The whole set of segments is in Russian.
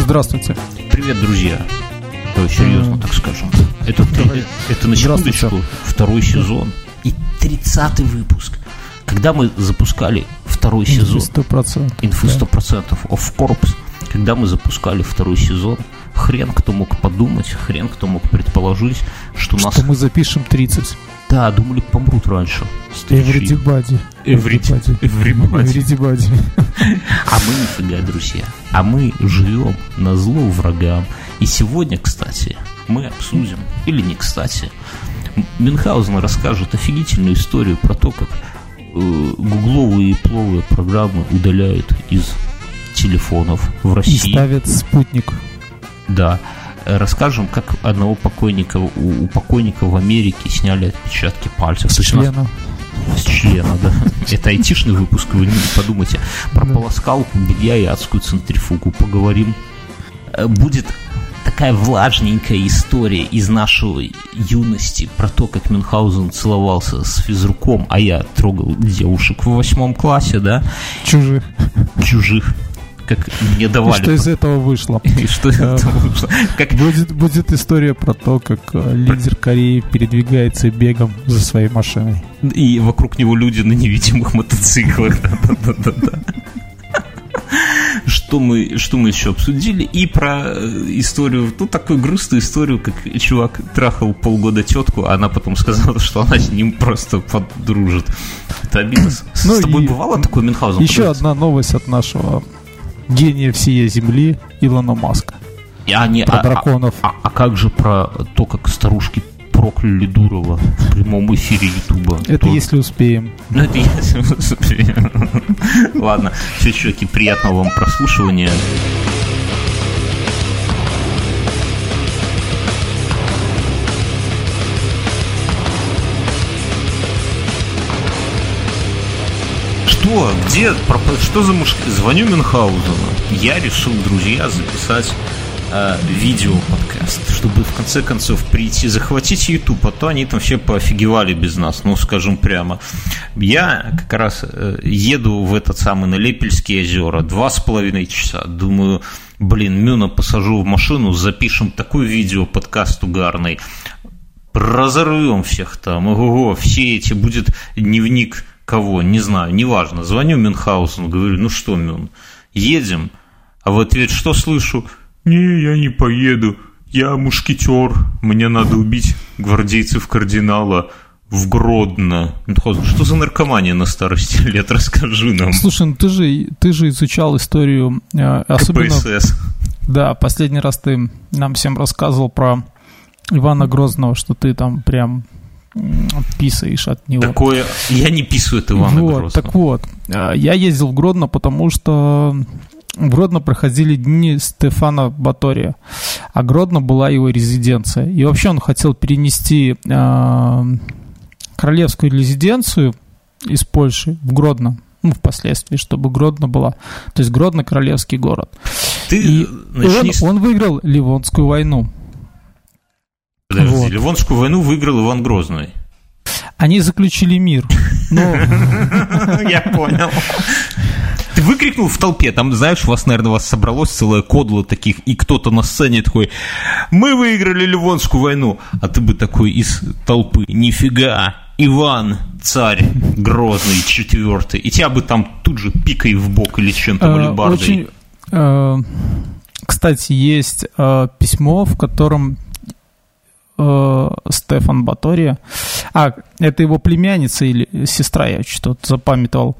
Здравствуйте. Привет, друзья. Давай серьезно так скажем. Это, Давай. это на секундочку второй сезон и тридцатый выпуск. Когда мы запускали второй сезон, Сто процентов. инфы 100% of Corps, когда мы запускали второй сезон, хрен кто мог подумать, хрен кто мог предположить, что нас... Что мы запишем 30. Да, думали, помрут раньше. Everybody. Every- everybody. Everybody. А мы нифига, друзья. А мы живем на зло врагам. И сегодня, кстати, мы обсудим, или не кстати, Мюнхгаузен расскажет офигительную историю про то, как э, гугловые и пловые программы удаляют из телефонов в И России. ставят спутник. Да. Расскажем, как одного покойника, у, у покойника в Америке сняли отпечатки пальцев. Члена. С члена, да. Это айтишный выпуск, вы не подумайте. Про полоскалку, белья и адскую центрифугу поговорим. Э, Будет такая влажненькая история из нашей юности про то, как Мюнхгаузен целовался с физруком, а я трогал девушек в восьмом классе, да, Чужих. чужих, как мне И давали. что из этого вышло? И что из этого вышло? Как Будет, будет история про то, как э, лидер Кореи передвигается бегом за своей машиной. И вокруг него люди на невидимых мотоциклах. Да-да-да-да. Что мы, что мы еще обсудили? И про э, историю, ну, такую грустную историю, как чувак трахал полгода тетку, а она потом сказала, что она с ним просто подружит. Это обидно. С с Ну тобой и бывало такое, Мюнхгаузен? Еще одна новость от нашего гения всей Земли Илона Маска. И они- Про а- а- драконов. А, а как же про то, как старушки прокляли Дурова в прямом эфире Ютуба? Это То- если успеем. Ну, это если успеем. Ладно, все, чуваки, приятного вам прослушивания. Что? Где? Про- Что за муж... Звоню Мюнхгаузену. Я решил, друзья, записать э, видео-подкаст, чтобы в конце концов прийти, захватить YouTube, а то они там все поофигевали без нас, ну, скажем прямо. Я как раз э, еду в этот самый на Лепельские озера два с половиной часа. Думаю, блин, Мюна посажу в машину, запишем такой видео-подкаст угарный, разорвем всех там, ого, все эти, будет дневник кого, не знаю, неважно. Звоню Мюнхгаузену, говорю, ну что, Мюн, едем? А в ответ что слышу? Не, я не поеду, я мушкетер, мне надо убить гвардейцев кардинала в Гродно. Мюнхгаузен, что за наркомания на старости лет, расскажи нам. Слушай, ну ты же, ты же изучал историю, э, особенно... КПСС. Да, последний раз ты нам всем рассказывал про Ивана Грозного, что ты там прям писаешь от него. Такое, я не писаю от Ивана вот, Грозного. так вот, э, я ездил в Гродно, потому что в Гродно проходили дни Стефана Батория, а Гродно была его резиденция. И вообще он хотел перенести э, королевскую резиденцию из Польши в Гродно, ну, впоследствии, чтобы Гродно была. То есть Гродно королевский город. Ты И начни он, он выиграл Ливонскую войну. Подожди, вот. Ливонскую войну выиграл Иван Грозный. Они заключили мир. Но Я понял. Ты выкрикнул в толпе, там, знаешь, у вас, наверное, у вас собралось целое кодло таких, и кто-то на сцене такой, мы выиграли Ливонскую войну, а ты бы такой из толпы, нифига, Иван, царь, грозный, четвертый, и тебя бы там тут же пикой в бок или чем-то э, алебардой. очень... э, Кстати, есть э, письмо, в котором э, Стефан Батория, а, это его племянница или сестра, я что-то запамятовал,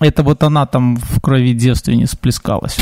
это вот она там в крови девственниц плескалась.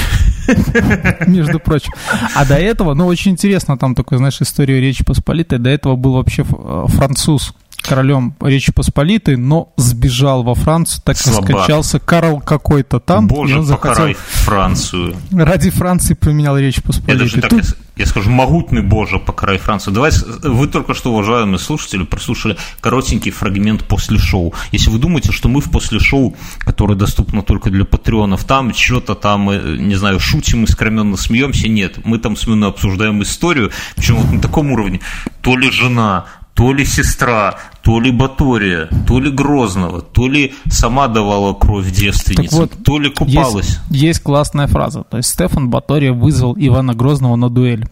Между прочим. А до этого, ну, очень интересно, там такой, знаешь, история Речи Посполитой. До этого был вообще э, француз королем Речи Посполитой, но сбежал во Францию, так Слабак. скачался Карл какой-то там. и Боже, он захотел Францию. ради Франции поменял Речь Я Посполитой. даже так, Тут- я, я скажу, могутный Боже, покарай Францию. Давайте, вы только что, уважаемые слушатели, прослушали коротенький фрагмент после шоу. Если вы думаете, что мы в после шоу, которое доступно только для патреонов, там что-то там, э, не знаю, шутим, искроменно смеемся, нет. Мы там с обсуждаем историю, причем вот на таком уровне. То ли жена, то ли сестра, то ли Батория, то ли Грозного, то ли сама давала кровь девственницам, вот, то ли купалась. Есть, есть классная фраза. То есть Стефан Батория вызвал Ивана Грозного на дуэль.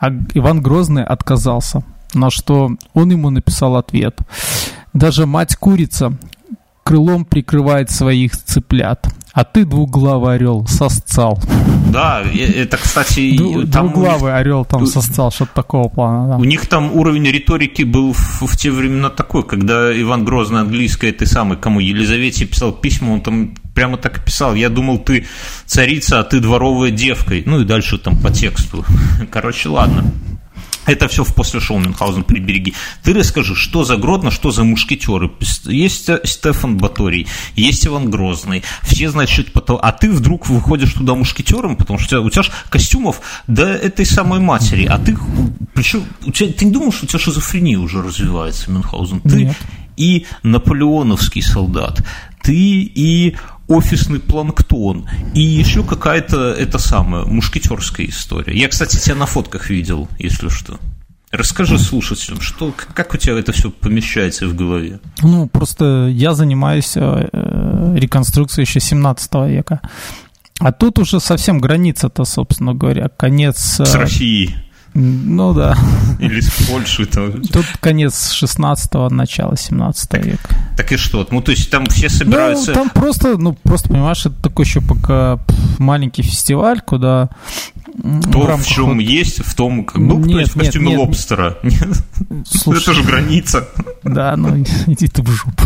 А Иван Грозный отказался, на что он ему написал ответ. Даже мать курица крылом прикрывает своих цыплят. А ты двуглавый орел сосцал. Да, это, кстати... Ду- там двуглавый орел там сосцал, что-то такого плана. Да. У них там уровень риторики был в, в те времена такой, когда Иван Грозный английский, ты самый, кому Елизавете писал письма, он там прямо так и писал. Я думал, ты царица, а ты дворовая девка. Ну и дальше там по тексту. Короче, ладно. Это все в после шоу Мюнхгаузен прибереги. Ты расскажи, что за Гродно, что за мушкетеры. Есть Стефан Баторий, есть Иван Грозный. Все это потом. А ты вдруг выходишь туда мушкетером, потому что у тебя, у тебя же костюмов до этой самой матери. А ты, причем, у тебя, ты не думал, что у тебя шизофрения уже развивается, Мюнхгаузен? Ты Нет. и наполеоновский солдат, ты и офисный планктон и еще какая-то это самая мушкетерская история. Я, кстати, тебя на фотках видел, если что. Расскажи слушателям, что, как у тебя это все помещается в голове? Ну, просто я занимаюсь э, э реконструкцией еще 17 века. А тут уже совсем граница-то, собственно говоря, конец... Э, С Россией. Ну да. Или с Польши. Там. Тут конец 16-го, начало 17 века. Так и что? Ну, то есть там все собираются... Ну, там просто, ну, просто, понимаешь, это такой еще пока маленький фестиваль, куда... Кто в, в чем вот... есть, в том, как был нет, кто в костюме нет, лобстера. Нет. Слушай, это же граница. Да, ну иди ты в жопу.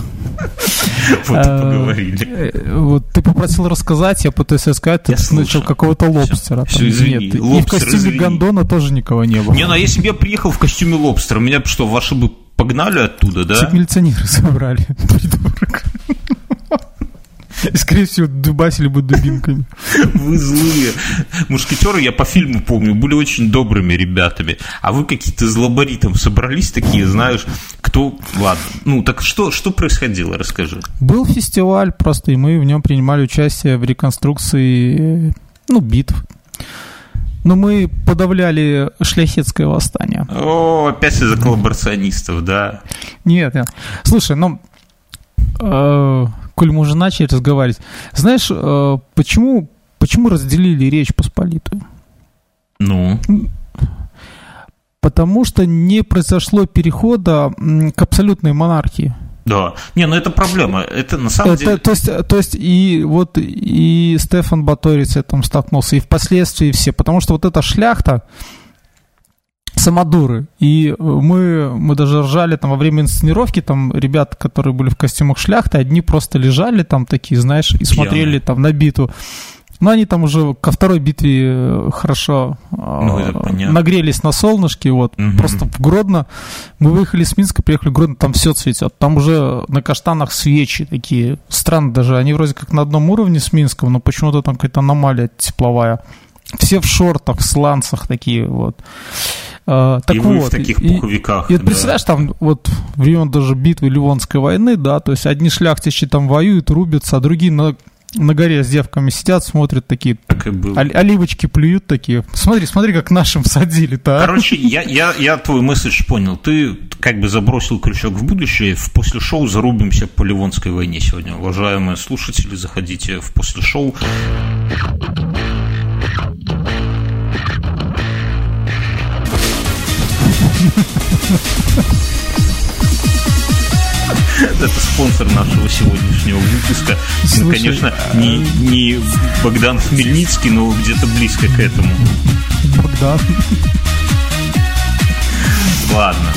Вот и поговорили. Э, вот ты попросил рассказать, я пытаюсь рассказать, ты начал какого-то лобстера. Все, извини. И в костюме гондона тоже никого не было. Не, ну а если бы я приехал в костюме лобстера, меня что, ваши бы погнали оттуда, да? Всех милиционеры собрали, придурок. Скорее всего, дубасили бы дубинками. Вы злые. Мушкетеры, я по фильму помню, были очень добрыми ребятами. А вы какие-то злобари там собрались такие, знаешь, кто... Ладно. Ну, так что, что происходило? Расскажи. Был фестиваль просто, и мы в нем принимали участие в реконструкции, ну, битв. Но мы подавляли шляхетское восстание. О, опять из-за коллаборационистов, да? Нет, нет. Слушай, ну, э, коль мы уже начали разговаривать, знаешь, э, почему, почему разделили Речь Посполитую? Ну? Потому что не произошло перехода к абсолютной монархии. Да. Не, ну это проблема. Это на самом это, деле... То есть, то есть и вот и Стефан Баторий с этим столкнулся, и впоследствии все. Потому что вот эта шляхта, самодуры. И мы, мы даже ржали там во время инсценировки, там ребята, которые были в костюмах шляхты, одни просто лежали там такие, знаешь, и смотрели Пьяные. там на биту. Но они там уже ко второй битве э, хорошо ну, э, нагрелись на солнышке. Вот. Угу. Просто в Гродно. Мы выехали с Минска, приехали в Гродно, там все цветет. Там уже на каштанах свечи такие. Странно даже. Они вроде как на одном уровне с Минском, но почему-то там какая-то аномалия тепловая. Все в шортах, в сланцах такие вот. А, так и вот, в таких пуховиках. И, и да. представляешь, там вот время даже битвы Ливонской войны, да, то есть одни шляхтичи там воюют, рубятся, а другие на на горе с девками сидят, смотрят такие, так оливочки плюют такие. Смотри, смотри, как нашим всадили-то. А. Короче, я, я, я твой месседж понял. Ты как бы забросил крючок в будущее. В после шоу зарубимся по Ливонской войне сегодня. Уважаемые слушатели, заходите в после шоу. Это спонсор нашего сегодняшнего выпуска. Ну, Слушай, ну, конечно, а... не, не Богдан Хмельницкий, но где-то близко к этому. Богдан. Ладно.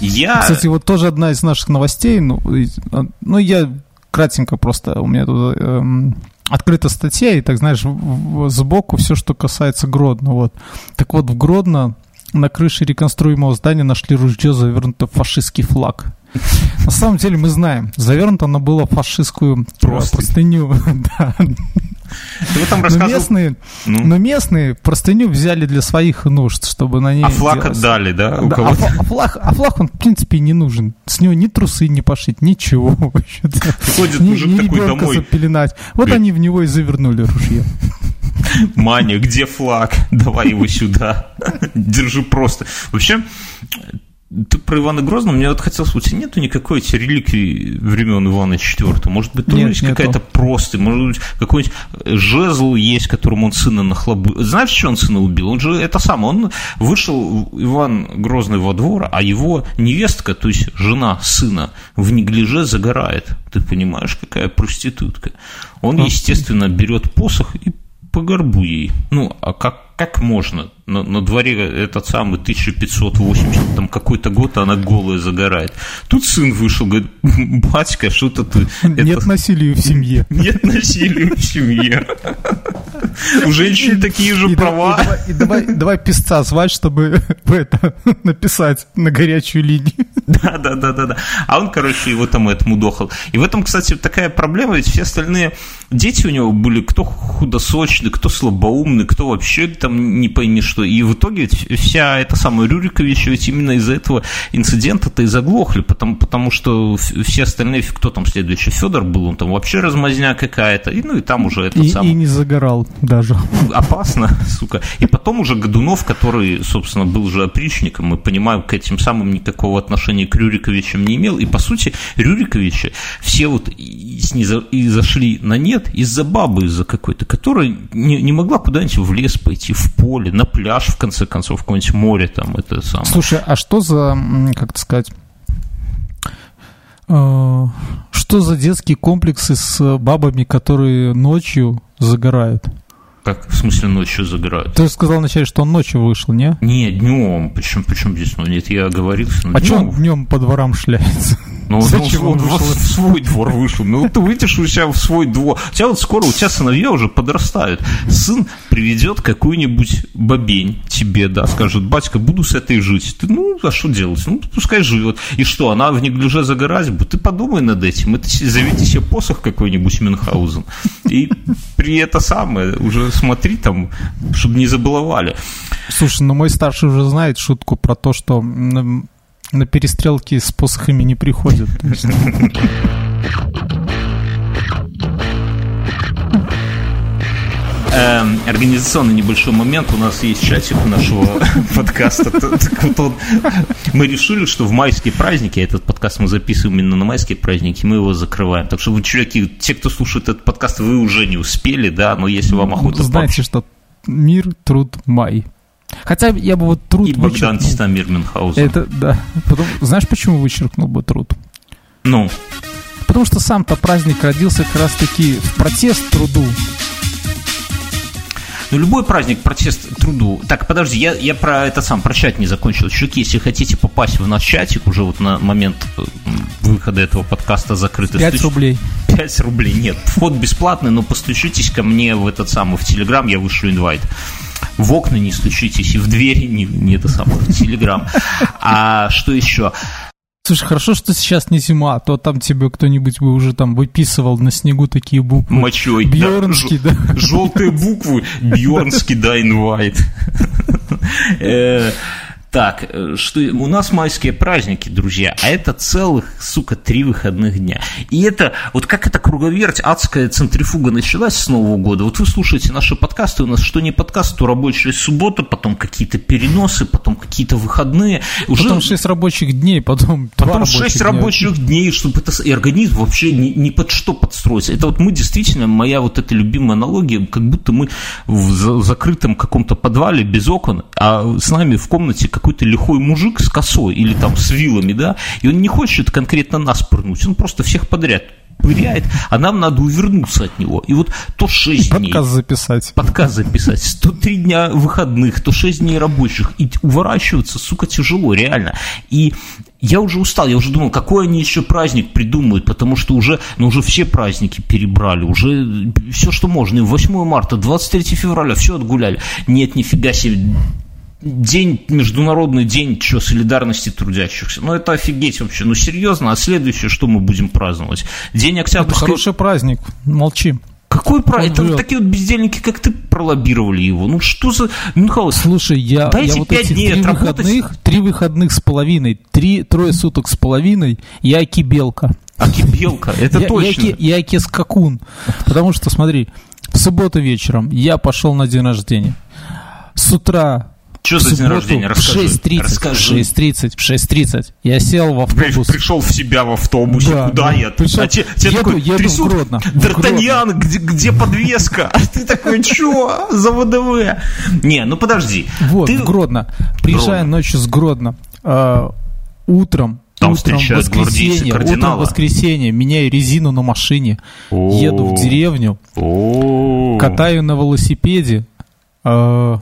Я... Кстати, вот тоже одна из наших новостей, ну, а, ну я кратенько просто, у меня тут эм, открыта статья, и так, знаешь, сбоку все, что касается Гродно, вот. Так вот, в Гродно на крыше реконструируемого здания нашли ружье, завернутое в фашистский флаг. На самом деле мы знаем, завернуто оно было в фашистскую простыню. да. но местные, ну. но местные простыню взяли для своих нужд, чтобы на ней. А флаг делать. отдали, да? да а, а, флаг, а флаг он в принципе не нужен. С него ни трусы не пошить, ничего. Ходит мужик такой домой. запеленать. Вот они в него и завернули ружье. Маня, где флаг? Давай его сюда. Держи просто. Вообще, ты про Ивана Грозного, мне вот хотелось, у тебя нету никакой эти реликвии времен Ивана IV. Может быть, тоже есть какая-то просто, может быть, какой-нибудь жезл есть, которым он сына нахлобу. Знаешь, что он сына убил? Он же это самое, он вышел, Иван Грозный во двор, а его невестка, то есть жена сына, в неглиже загорает. Ты понимаешь, какая проститутка? Он, естественно, берет посох и по горбу ей. Ну, а как, как можно? На, на дворе этот самый 1580, там какой-то год, а она голая загорает. Тут сын вышел, говорит, батька, что-то ты... Нет это... насилия в семье. Нет насилия в семье. У женщин такие же права. И давай, давай писца звать, чтобы это написать на горячую линию. Да, да, да, да, да. А он, короче, его там этому дохал. И в этом, кстати, такая проблема, ведь все остальные дети у него были кто худосочный, кто слабоумный, кто вообще там не пойми что. И в итоге вся эта самая Рюрикович ведь именно из-за этого инцидента-то и заглохли, потому, потому что все остальные, кто там следующий, Федор был, он там вообще размазня какая-то, и, ну и там уже этот и, самый... И не загорал даже. Опасно, сука. И потом уже Годунов, который, собственно, был же опричником, мы понимаем, к этим самым никакого отношения к Рюриковичам не имел, и, по сути, Рюриковичи все вот и, и зашли на нет из-за бабы, из-за какой-то, которая не, не могла куда-нибудь в лес пойти, в поле, на пляж, в конце концов, какое-нибудь море там, это самое. Слушай, а что за, как это сказать, э, что за детские комплексы с бабами, которые ночью загорают? Как, в смысле, ночью загорают? Ты же сказал вначале, что он ночью вышел, не? Не, днем. Почему, почему здесь? Ну, нет, я оговорился. А что он днем по дворам шляется? Ну, Зачем он, он, он в свой двор вышел. Ну, ты выйдешь у себя в свой двор. У тебя вот скоро, у тебя сыновья уже подрастают. Сын приведет какую-нибудь бабень тебе, да, скажет, батька, буду с этой жить. Ты, ну, а что делать? Ну, пускай живет. И что, она в неглиже загорать будет? Ты подумай над этим. Это заведи себе посох какой-нибудь Мюнхгаузен. И при это самое, уже смотри там, чтобы не забаловали. Слушай, ну мой старший уже знает шутку про то, что на перестрелки с посохами не приходят. Эм, организационный небольшой момент. У нас есть чатик у нашего подкаста. мы решили, что в майские праздники, этот подкаст мы записываем именно на майские праздники, мы его закрываем. Так что вы, чуваки, те, кто слушает этот подкаст, вы уже не успели, да, но если вам охота... Знаете, что мир, труд, май. Хотя я бы вот труд И Богдан Титамир Мюнхгаузен. Это, да. Потом, знаешь, почему вычеркнул бы труд? Ну? Потому что сам-то праздник родился как раз-таки в протест труду. Ну, любой праздник, протест труду. Так, подожди, я, я про это сам, про чат не закончил. Чуваки, если хотите попасть в наш чатик, уже вот на момент э, выхода этого подкаста закрытый. 5 рублей. 5 рублей, нет. Вход бесплатный, но постучитесь ко мне в этот самый, в Телеграм, я вышлю инвайт в окна не стучитесь и в двери не, не это самое, в Телеграм. А что еще? Слушай, хорошо, что сейчас не зима, а то там тебе кто-нибудь бы уже там выписывал на снегу такие буквы. Мочой. Бьернский, да. да. Желтые буквы. Бьернский, да, инвайт. Так, э, что у нас майские праздники, друзья, а это целых, сука, три выходных дня. И это, вот как эта круговерть, адская центрифуга началась с Нового года. Вот вы слушаете наши подкасты, у нас что не подкаст, то рабочая суббота, потом какие-то переносы, потом какие-то выходные. Уже... Потом шесть рабочих дней, потом Потом шесть рабочих дней, чтобы это... И организм вообще ни, ни под что подстроиться. Это вот мы действительно, моя вот эта любимая аналогия, как будто мы в закрытом каком-то подвале без окон, а с нами в комнате как какой-то лихой мужик с косой или там с вилами, да, и он не хочет конкретно нас пырнуть, он просто всех подряд пыряет, а нам надо увернуться от него. И вот то 6 дней... Подкаст записать. Подкаст записать. 103 дня выходных, то 6 дней рабочих. И уворачиваться, сука, тяжело, реально. И я уже устал, я уже думал, какой они еще праздник придумают, потому что уже, ну, уже все праздники перебрали, уже все, что можно. И 8 марта, 23 февраля, все отгуляли. Нет, нифига себе, День, международный день, что, солидарности трудящихся. Ну, это офигеть вообще. Ну, серьезно, а следующее, что мы будем праздновать? День октябрьской... Это хороший праздник, молчим. Какой праздник? Это вот такие вот бездельники, как ты, пролоббировали его. Ну, что за... Михаил, Слушай, я, я вот эти дней три выходных, три выходных с половиной, три, трое суток с половиной, я кибелка. А кибелка, это я, точно. Я, я, я скакун. Потому что, смотри, В субботу вечером я пошел на день рождения. С утра что за день рождения? Расскажи. В 6.30. Расскажи. 6.30. В 6.30. Я сел в автобус. Пришел в себя в автобусе. Да, Куда да. я? Пришел, а те, те еду, такой, еду трясут. Гродно. Д'Артаньян, где, где подвеска? А ты такой, что за ВДВ? Не, ну подожди. Вот, ты... в Гродно. Приезжая Гродно. ночью с Гродно. Э, утром там утром воскресенье, утром воскресенье, меняю резину на машине, О-о-о. еду в деревню, О-о-о. катаю на велосипеде, э,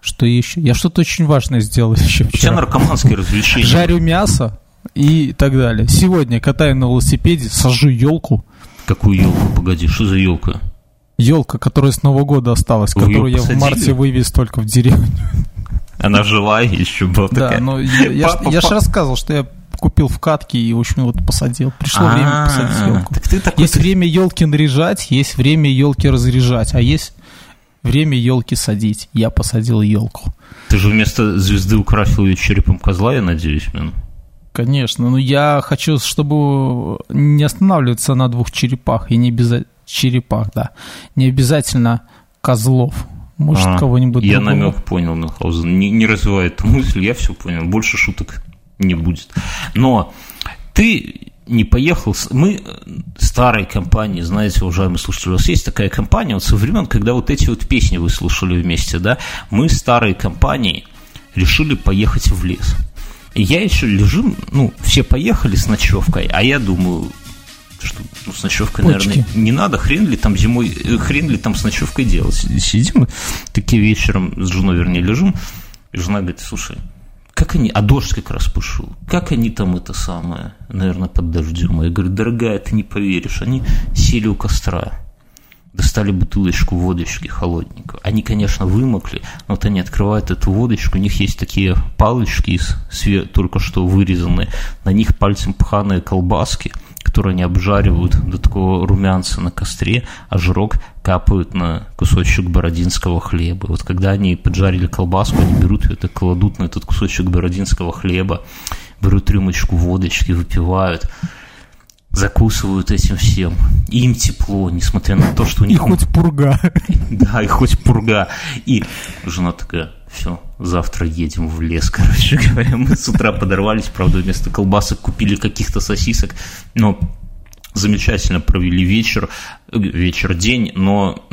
что еще? Я что-то очень важное сделал еще вчера. Все наркоманские развлечения. Жарю мясо и так далее. Сегодня катаю на велосипеде, сажу елку. Какую елку? Погоди, что за елка? Елка, которая с Нового года осталась, Вы которую я посадили? в марте вывез только в деревню. Она живая еще была такая? Да, но я, я, я же рассказывал, что я купил в катке и, в общем, вот посадил. Пришло время посадить елку. Есть время елки наряжать, есть время елки разряжать, а есть Время елки садить. Я посадил елку. Ты же вместо звезды украсил ее черепом козла, я надеюсь, Мин? Конечно, но я хочу, чтобы не останавливаться на двух черепах, и не без черепах, да. Не обязательно козлов. Может, а, кого-нибудь Я другого. намек понял, Мюнхгаузен. Не, не развивай эту мысль, я все понял. Больше шуток не будет. Но ты не поехал. Мы старой компании, знаете, уважаемые слушатели, у вас есть такая компания вот со времен, когда вот эти вот песни вы слушали вместе, да, мы старой компанией решили поехать в лес. И я еще лежу, ну, все поехали с ночевкой, а я думаю, что ну, с ночевкой, Почки. наверное, не надо, хрен ли там зимой, э, хрен ли там с ночевкой делать. Сидим, такие вечером с женой, вернее, лежим, и жена говорит, слушай, как они, а дождь как раз пошел, как они там это самое, наверное, под дождем. Я говорю, дорогая, ты не поверишь, они сели у костра, достали бутылочку водочки холодненькую. Они, конечно, вымокли, но вот они открывают эту водочку, у них есть такие палочки из свет, только что вырезанные, на них пальцем пханые колбаски – которые они обжаривают до такого румянца на костре, а жирок капают на кусочек бородинского хлеба. Вот когда они поджарили колбаску, они берут ее, так кладут на этот кусочек бородинского хлеба, берут рюмочку водочки, выпивают, закусывают этим всем. Им тепло, несмотря на то, что у них... И хоть пурга. Да, и хоть пурга. И жена такая, все, завтра едем в лес, короче говоря. Мы с утра подорвались, правда, вместо колбасок купили каких-то сосисок, но замечательно провели вечер, вечер, день, но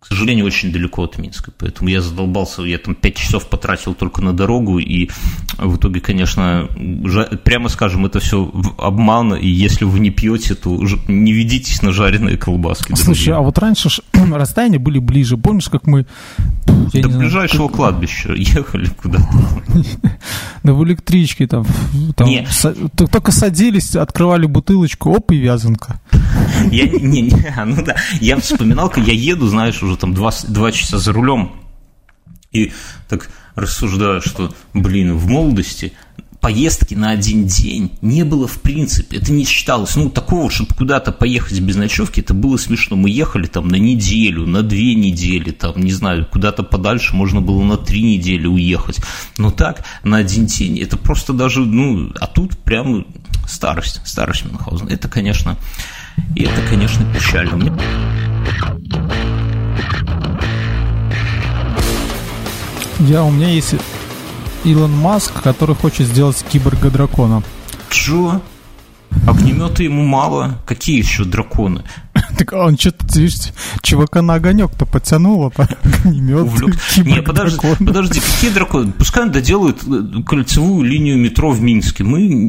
к сожалению, очень далеко от Минска. Поэтому я задолбался, я там 5 часов потратил только на дорогу, и в итоге, конечно, прямо скажем, это все обман, и если вы не пьете, то не ведитесь на жареные колбаски. Слушай, друзья. а вот раньше расстояния были ближе. Помнишь, как мы... До ближайшего знаю, кладбища ехали куда-то. Да в электричке там, там только садились, открывали бутылочку, оп, и вязанка. Я, не, не, ну да, я вспоминал, как я еду, знаешь, уже там два, два часа за рулем, и так рассуждаю, что, блин, в молодости поездки на один день не было в принципе. Это не считалось. Ну, такого, чтобы куда-то поехать без ночевки, это было смешно. Мы ехали там на неделю, на две недели, там, не знаю, куда-то подальше можно было на три недели уехать. Но так, на один день, это просто даже, ну, а тут прям старость, старость Мюнхгаузен. Это, конечно, и это, конечно, печально. Я, у меня есть Илон Маск, который хочет сделать киборга-дракона. Чё? Огнемета ему мало. Какие еще драконы? Так он что-то, видишь, чувака на огонек-то потянуло, по огнемет. Не, подожди, подожди, какие драконы? Пускай он доделает э, кольцевую линию метро в Минске. Мы...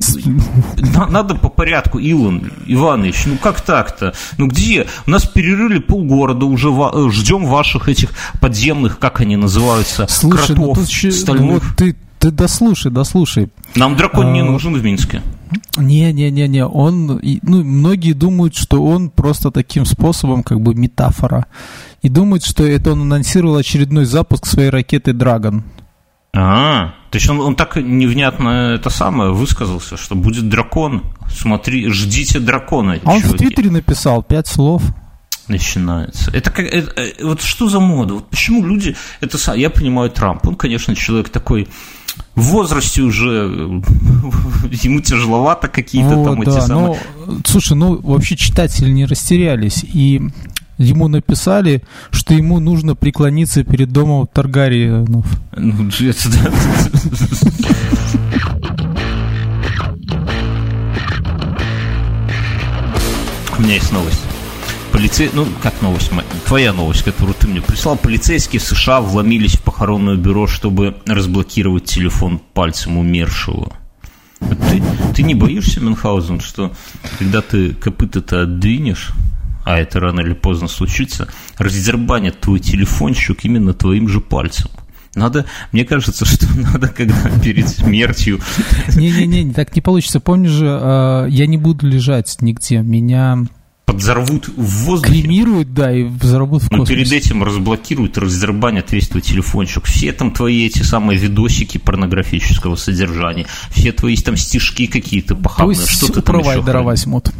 Надо по порядку, Илон Иванович, ну как так-то? Ну где? У нас перерыли полгорода, уже э, ждем ваших этих подземных, как они называются, Слушай, ну кротов ну, тут стальных. Вот ты, ты дослушай, дослушай. Нам дракон а... не нужен в Минске. Не-не-не-не, он, ну, многие думают, что он просто таким способом, как бы метафора. И думают, что это он анонсировал очередной запуск своей ракеты Dragon. А, то есть он, он так невнятно это самое высказался, что будет дракон. Смотри, ждите дракона. А он в Твиттере написал пять слов начинается. Это как это, э, вот что за мода? Вот почему люди это я понимаю Трамп, он, конечно, человек такой в возрасте уже ему тяжеловато какие-то вот, там да, эти самые. Ну, слушай, ну вообще читатели не растерялись. И ему написали, что ему нужно преклониться перед домом Таргариенов. Ну, это да. У меня есть новость. Полицей, ну как новость, твоя новость, которую мне прислал. Полицейские США вломились в похоронное бюро, чтобы разблокировать телефон пальцем умершего. Ты, ты не боишься, Мюнхгаузен, что когда ты копыта-то отдвинешь, а это рано или поздно случится, раздербанят твой телефончик именно твоим же пальцем? Надо, мне кажется, что надо, когда перед смертью... Не-не-не, так не получится. Помни же, а, я не буду лежать нигде. Меня подзорвут в воздухе. Кремируют, да, и взорвут в космосе. Но перед этим разблокируют, раздербанят весь твой телефончик. Все там твои эти самые видосики порнографического содержания, все твои там стишки какие-то похабные. То есть что ты провайдера возьмут.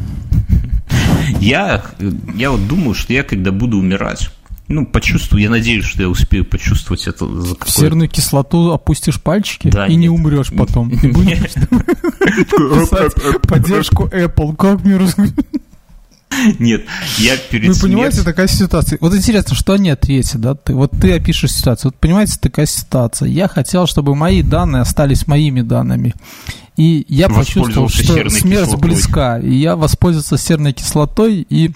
Я, я вот думаю, что я, когда буду умирать, ну, почувствую, я надеюсь, что я успею почувствовать это за В серную кислоту опустишь пальчики да, и нет. не умрешь потом. Ты будешь поддержку Apple. Как мне нет, я перед Вы понимаете, смертью... такая ситуация. Вот интересно, что они ответят, да? Ты, вот ты опишешь ситуацию. Вот понимаете, такая ситуация. Я хотел, чтобы мои данные остались моими данными. И я почувствовал, что смерть кислотой. близка. И я воспользовался серной кислотой и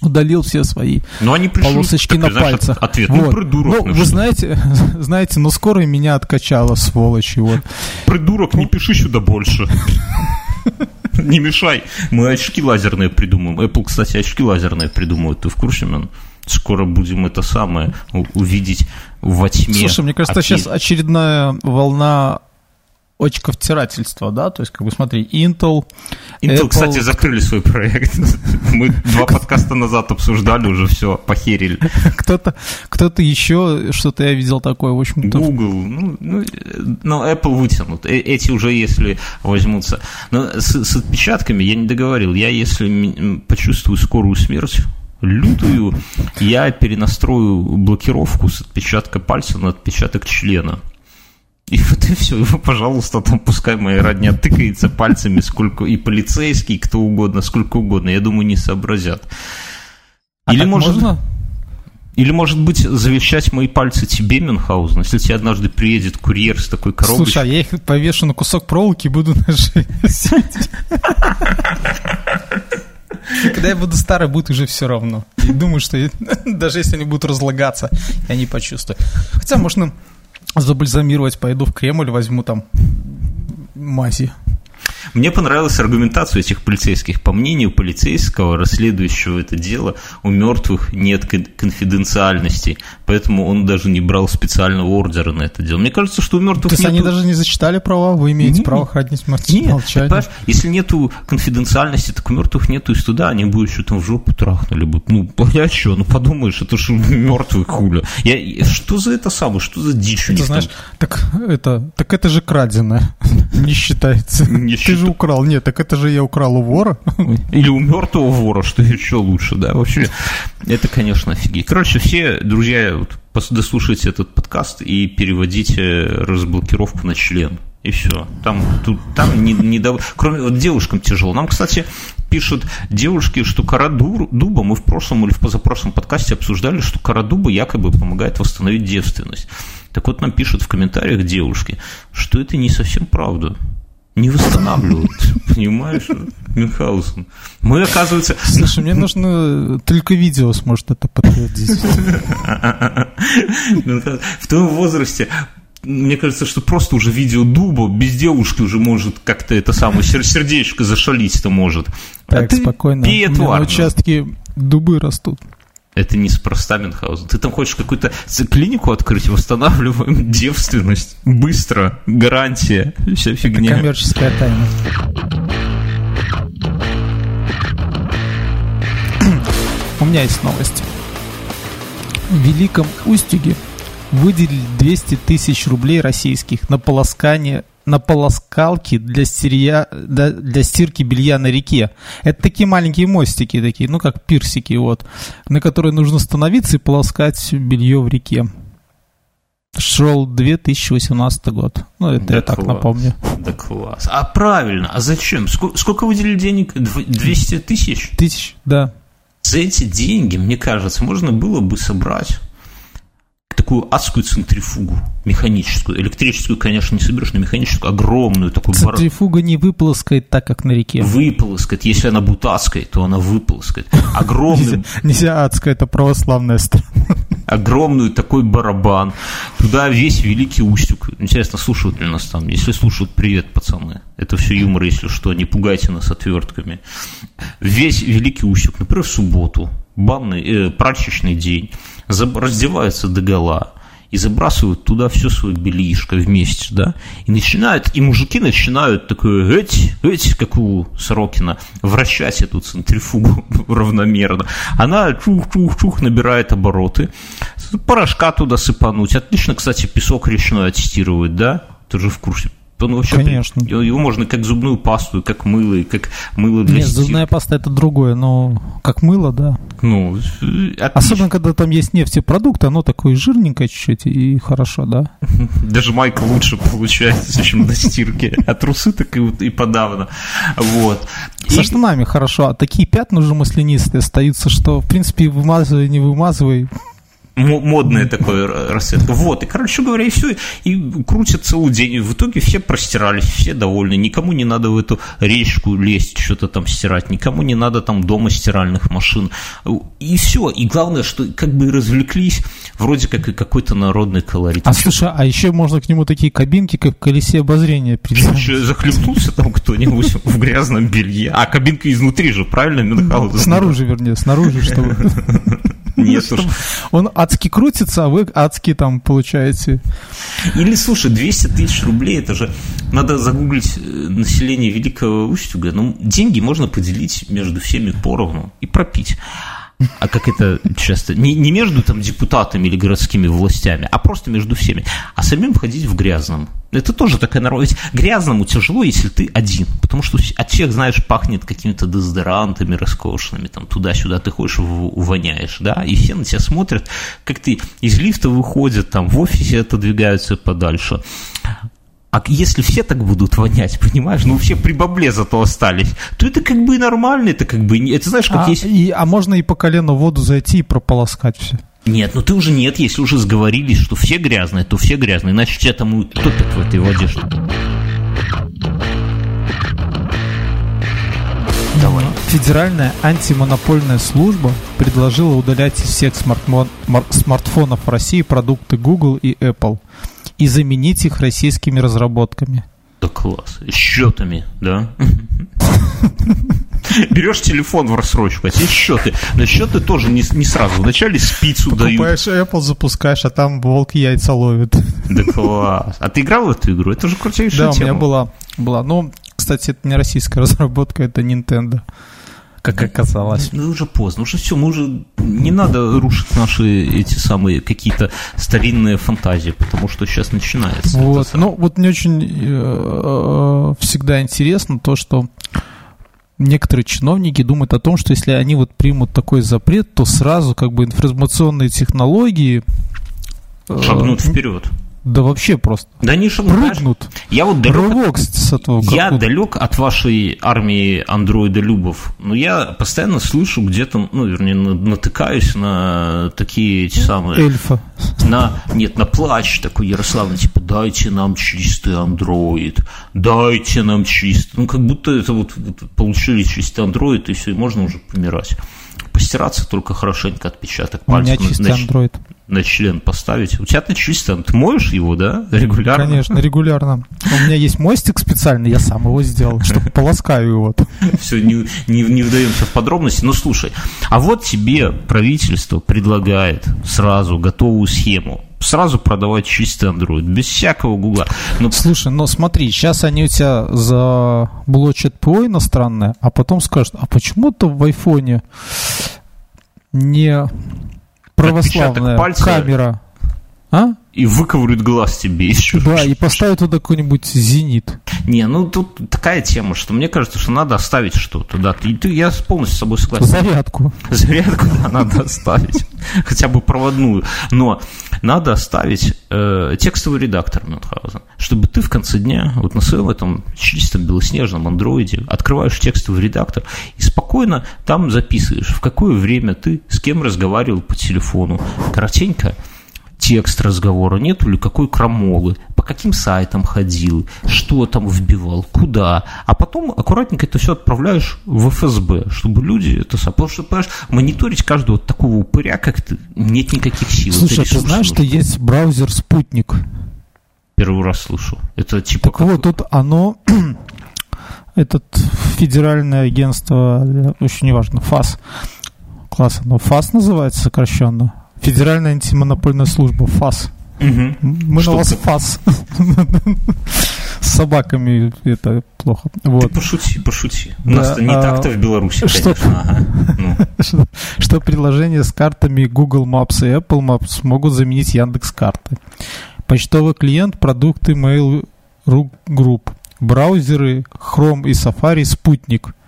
удалил все свои но они пришлют, полосочки на знаешь, пальцах. Ответ, ну, вот. придурок. Ну, вы знаете, знаете, но скоро меня откачало, сволочи. Вот. Придурок, не пиши сюда больше. Не мешай. Мы очки лазерные придумаем. Apple, кстати, очки лазерные придумывают. Ты в курсе, man? Скоро будем это самое увидеть во тьме. Слушай, мне кажется, сейчас очередная волна очковтирательства, да, то есть, как бы, смотри, Intel... Intel, Apple... кстати, закрыли свой проект. Мы два подкаста назад обсуждали, уже все, похерили. Кто-то кто еще, что-то я видел такое, в общем-то... Google, ну, ну, ну Apple вытянут. Э, эти уже, если возьмутся. Но с, с отпечатками я не договорил. Я, если почувствую скорую смерть, лютую, я перенастрою блокировку с отпечатка пальца на отпечаток члена. И вот и все, пожалуйста, там пускай моя родня тыкается пальцами, сколько и полицейский, кто угодно, сколько угодно. Я думаю, не сообразят. А Или может... можно? Или, может быть, завещать мои пальцы тебе, Мюнхгаузен, если тебе однажды приедет курьер с такой коробочкой. Слушай, а я их повешу на кусок проволоки и буду на Когда я буду старый, будет уже все равно. И думаю, что даже если они будут разлагаться, я не почувствую. Хотя можно забальзамировать, пойду в Кремль, возьму там мази. Мне понравилась аргументация этих полицейских. По мнению полицейского, расследующего это дело, у мертвых нет конфиденциальности, поэтому он даже не брал специального ордера на это дело. Мне кажется, что у мертвых То есть нету... они даже не зачитали права, вы имеете нет, право хранить нет, молчание. Если нету конфиденциальности, так у мертвых нету и студа, они бы еще там в жопу трахнули бы. Ну, я что, ну подумаешь, это же мертвый хуля. Я, что за это самое, что за дичь Ты знаешь, там? так это, так это же краденое, не считается. Не Ты же украл. Нет, так это же я украл у вора. Или у мертвого вора, что еще лучше, да. Вообще, это, конечно, офигеть. Короче, все, друзья, дослушайте этот подкаст и переводите разблокировку на член. И все. Там, тут, там не, не до... Кроме вот девушкам тяжело. Нам, кстати, пишут девушки, что кора дуба, мы в прошлом или в позапрошлом подкасте обсуждали, что кора дуба якобы помогает восстановить девственность. Так вот нам пишут в комментариях девушки, что это не совсем правда не восстанавливают, понимаешь, Мюнхгаузен. Мы, оказывается... Слушай, мне нужно... Только видео сможет это подтвердить. В твоем возрасте мне кажется, что просто уже видео дуба без девушки уже может как-то это самое сердечко зашалить-то может. Так, а спокойно. На участке дубы растут. Это неспроста, Мюнхгаузен. Ты там хочешь какую-то клинику открыть, восстанавливаем девственность. Быстро, гарантия, вся фигня. Это коммерческая тайна. У меня есть новость. В Великом Устюге выделили 200 тысяч рублей российских на полоскание на полоскалке для, стирья, для, для стирки белья на реке. Это такие маленькие мостики, такие, ну как пирсики, вот, на которые нужно становиться и полоскать белье в реке. Шел 2018 год. Ну, это да я так напомню. Да класс. А правильно, а зачем? Сколько, сколько выделили денег? 200 тысяч? Тысяч, да. за эти деньги, мне кажется, можно было бы собрать такую адскую центрифугу механическую. Электрическую, конечно, не соберешь, но механическую, огромную такую. Центрифуга не выполоскает так, как на реке. Выполоскает. Если она будет адской, то она выполоскает. Огромную... Нельзя адская, это православная страна. Огромную такой барабан. Туда весь Великий Устюг. Интересно, слушают ли нас там? Если слушают, привет, пацаны. Это все юмор, если что, не пугайте нас отвертками. Весь Великий Устюг, например, в субботу, банный, э, прачечный день, раздеваются до гола и забрасывают туда все свое бельишко вместе, да, и начинают, и мужики начинают такое, эть, эть, как у Сорокина, вращать эту центрифугу равномерно. Она чух-чух-чух набирает обороты, порошка туда сыпануть. Отлично, кстати, песок речной аттестирует, да? Ты же в курсе он вообще, Конечно. Его можно как зубную пасту, как мыло, как мыло для Нет, стирки. зубная паста это другое, но как мыло, да. Ну, отлично. Особенно, когда там есть нефтепродукт, оно такое жирненькое чуть-чуть и хорошо, да. Даже майка лучше получается, чем на стирке. А трусы так и, и подавно. Вот. Со и... штанами хорошо, а такие пятна уже маслянистые остаются, что, в принципе, вымазывай, не вымазывай, модная такая расцветка. Вот, и, короче говоря, и все, и крутят целый день. И в итоге все простирались, все довольны. Никому не надо в эту речку лезть, что-то там стирать. Никому не надо там дома стиральных машин. И все. И главное, что как бы развлеклись, вроде как и какой-то народный колорит. А слушай, а еще можно к нему такие кабинки, как в колесе обозрения придумать. Захлебнулся там кто-нибудь в грязном белье. А кабинка изнутри же, правильно, Мюнхгаузен? Снаружи, вернее, снаружи, чтобы... Нет уж. Он адски крутится, а вы адски там получаете. Или, слушай, 200 тысяч рублей, это же надо загуглить э, население Великого Устюга. Ну, деньги можно поделить между всеми поровну и пропить а как это часто, не, не между там депутатами или городскими властями, а просто между всеми, а самим ходить в грязном. Это тоже такая норма. Ведь грязному тяжело, если ты один, потому что от всех, знаешь, пахнет какими-то дезодорантами роскошными, там туда-сюда ты ходишь, воняешь, да, и все на тебя смотрят, как ты из лифта выходят, там в офисе отодвигаются подальше. А если все так будут вонять, понимаешь, ну все при бабле зато остались, то это как бы нормально, это как бы, это знаешь, как а, есть... И, а можно и по колено в воду зайти и прополоскать все. Нет, ну ты уже нет, если уже сговорились, что все грязные, то все грязные, иначе тебя там утопят в этой воде. Что... Давай. Федеральная антимонопольная служба предложила удалять из всех смартфонов в России продукты Google и Apple и заменить их российскими разработками. Да класс. Счетами, да? Берешь телефон в рассрочку, а тебе счеты. Но счеты тоже не, не сразу. Вначале спицу Покупаешь дают. Apple, запускаешь, а там волк яйца ловит. Да класс. А ты играл в эту игру? Это же крутейшая да, тема. Да, у меня была. была. Ну, кстати, это не российская разработка, это Nintendo как оказалось. Ну, уже поздно, уже все, мы уже не надо рушить наши эти самые какие-то старинные фантазии, потому что сейчас начинается. Вот, ну вот мне очень э, э, всегда интересно то, что некоторые чиновники думают о том, что если они вот примут такой запрет, то сразу как бы информационные технологии э, шагнут вперед. Да вообще просто. Да не прыгнут. Я вот далек Рывок от, с этого. Я далек от вашей армии андроида-любов. Но я постоянно слышу где-то, ну, вернее, натыкаюсь на такие эти самые... Эльфа. На, нет, на плач такой Ярославный, типа, дайте нам чистый андроид, дайте нам чистый. Ну, как будто это вот, вот получили чистый андроид, и все, и можно уже помирать постираться только хорошенько отпечаток пальцев. У меня чистый андроид. На член поставить. У тебя-то чисто, ты моешь его, да, регулярно? Конечно, регулярно. У меня есть мостик специальный, я сам его сделал, чтобы полоскаю его. Все, не, не, не вдаемся в подробности. Но слушай, а вот тебе правительство предлагает сразу готовую схему сразу продавать чистый Android, без всякого гугла. Но... Слушай, но смотри, сейчас они у тебя заблочат ПО иностранное, а потом скажут, а почему-то в айфоне не православная камера. А? И выковырят глаз тебе еще. Да, и поставят туда какой-нибудь зенит. Не, ну тут такая тема, что мне кажется, что надо оставить что-то, да. Ты, ты, я полностью с собой согласен. Зарядку. Зарядку, да, надо оставить. Хотя бы проводную. Но надо оставить э, текстовый редактор Мюнхгаузен, чтобы ты в конце дня вот на своем этом чистом белоснежном андроиде открываешь текстовый редактор и спокойно там записываешь, в какое время ты с кем разговаривал по телефону. Коротенько текст разговора, нету ли какой крамолы, по каким сайтам ходил, что там вбивал, куда. А потом аккуратненько это все отправляешь в ФСБ, чтобы люди это... Потому что, понимаешь, мониторить каждого такого упыря, как ты, нет никаких сил. Слушай, ты знаешь, что есть браузер «Спутник»? Первый раз слышу. Это типа... Так как... вот, тут оно... Этот федеральное агентство, очень неважно, ФАС, класс, оно ФАС называется сокращенно, Федеральная антимонопольная служба, ФАС. Угу. Мы Что на вас ты? ФАС. С собаками это плохо. Вот. Ты пошути, пошути. У да, нас-то не а, так-то в Беларуси, что, конечно. Ага. Ну. Что, что приложения с картами Google Maps и Apple Maps могут заменить Яндекс карты. Почтовый клиент, продукты Mail.ru Group, браузеры Chrome и Safari, Спутник –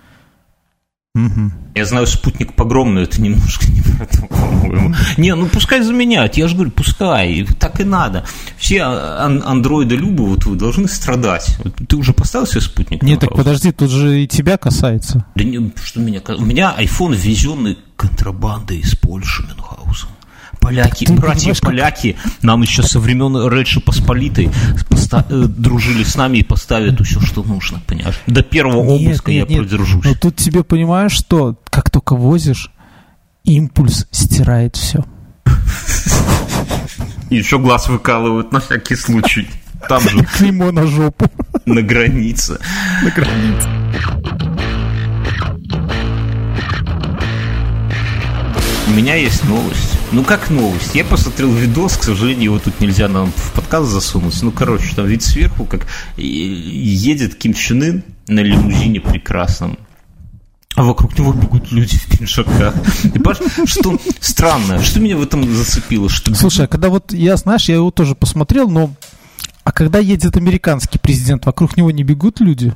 Угу. Я знаю спутник погром, но это немножко не про то, по-моему. Не, ну пускай заменяют, я же говорю, пускай, так и надо. Все ан- андроиды любы, вот вы должны страдать. Ты уже поставил себе спутник? Нет, так подожди, тут же и тебя касается. Да не, что меня У меня iPhone ввезенный контрабандой из Польши, Мюнхгаузен. Поляки, братья поляки, нам еще со времен Речи Посполитой поста- э, дружили с нами и поставят все, что нужно, понимаешь? До первого нет, обыска нет, я нет. продержусь. Но тут тебе понимаешь, что как только возишь, импульс стирает все. И еще глаз выкалывают на всякий случай. Там же. Клеймо на жопу. На границе. На границе. У меня есть новость. Ну, как новость? Я посмотрел видос, к сожалению, его тут нельзя нам в подкаст засунуть. Ну, короче, там вид сверху, как едет Ким Чен Ын на лимузине прекрасном. А вокруг него бегут люди в пиншаках. И понимаешь, что странно, что меня в этом зацепило? Что... Слушай, а когда вот я, знаешь, я его тоже посмотрел, но а когда едет американский президент, вокруг него не бегут люди?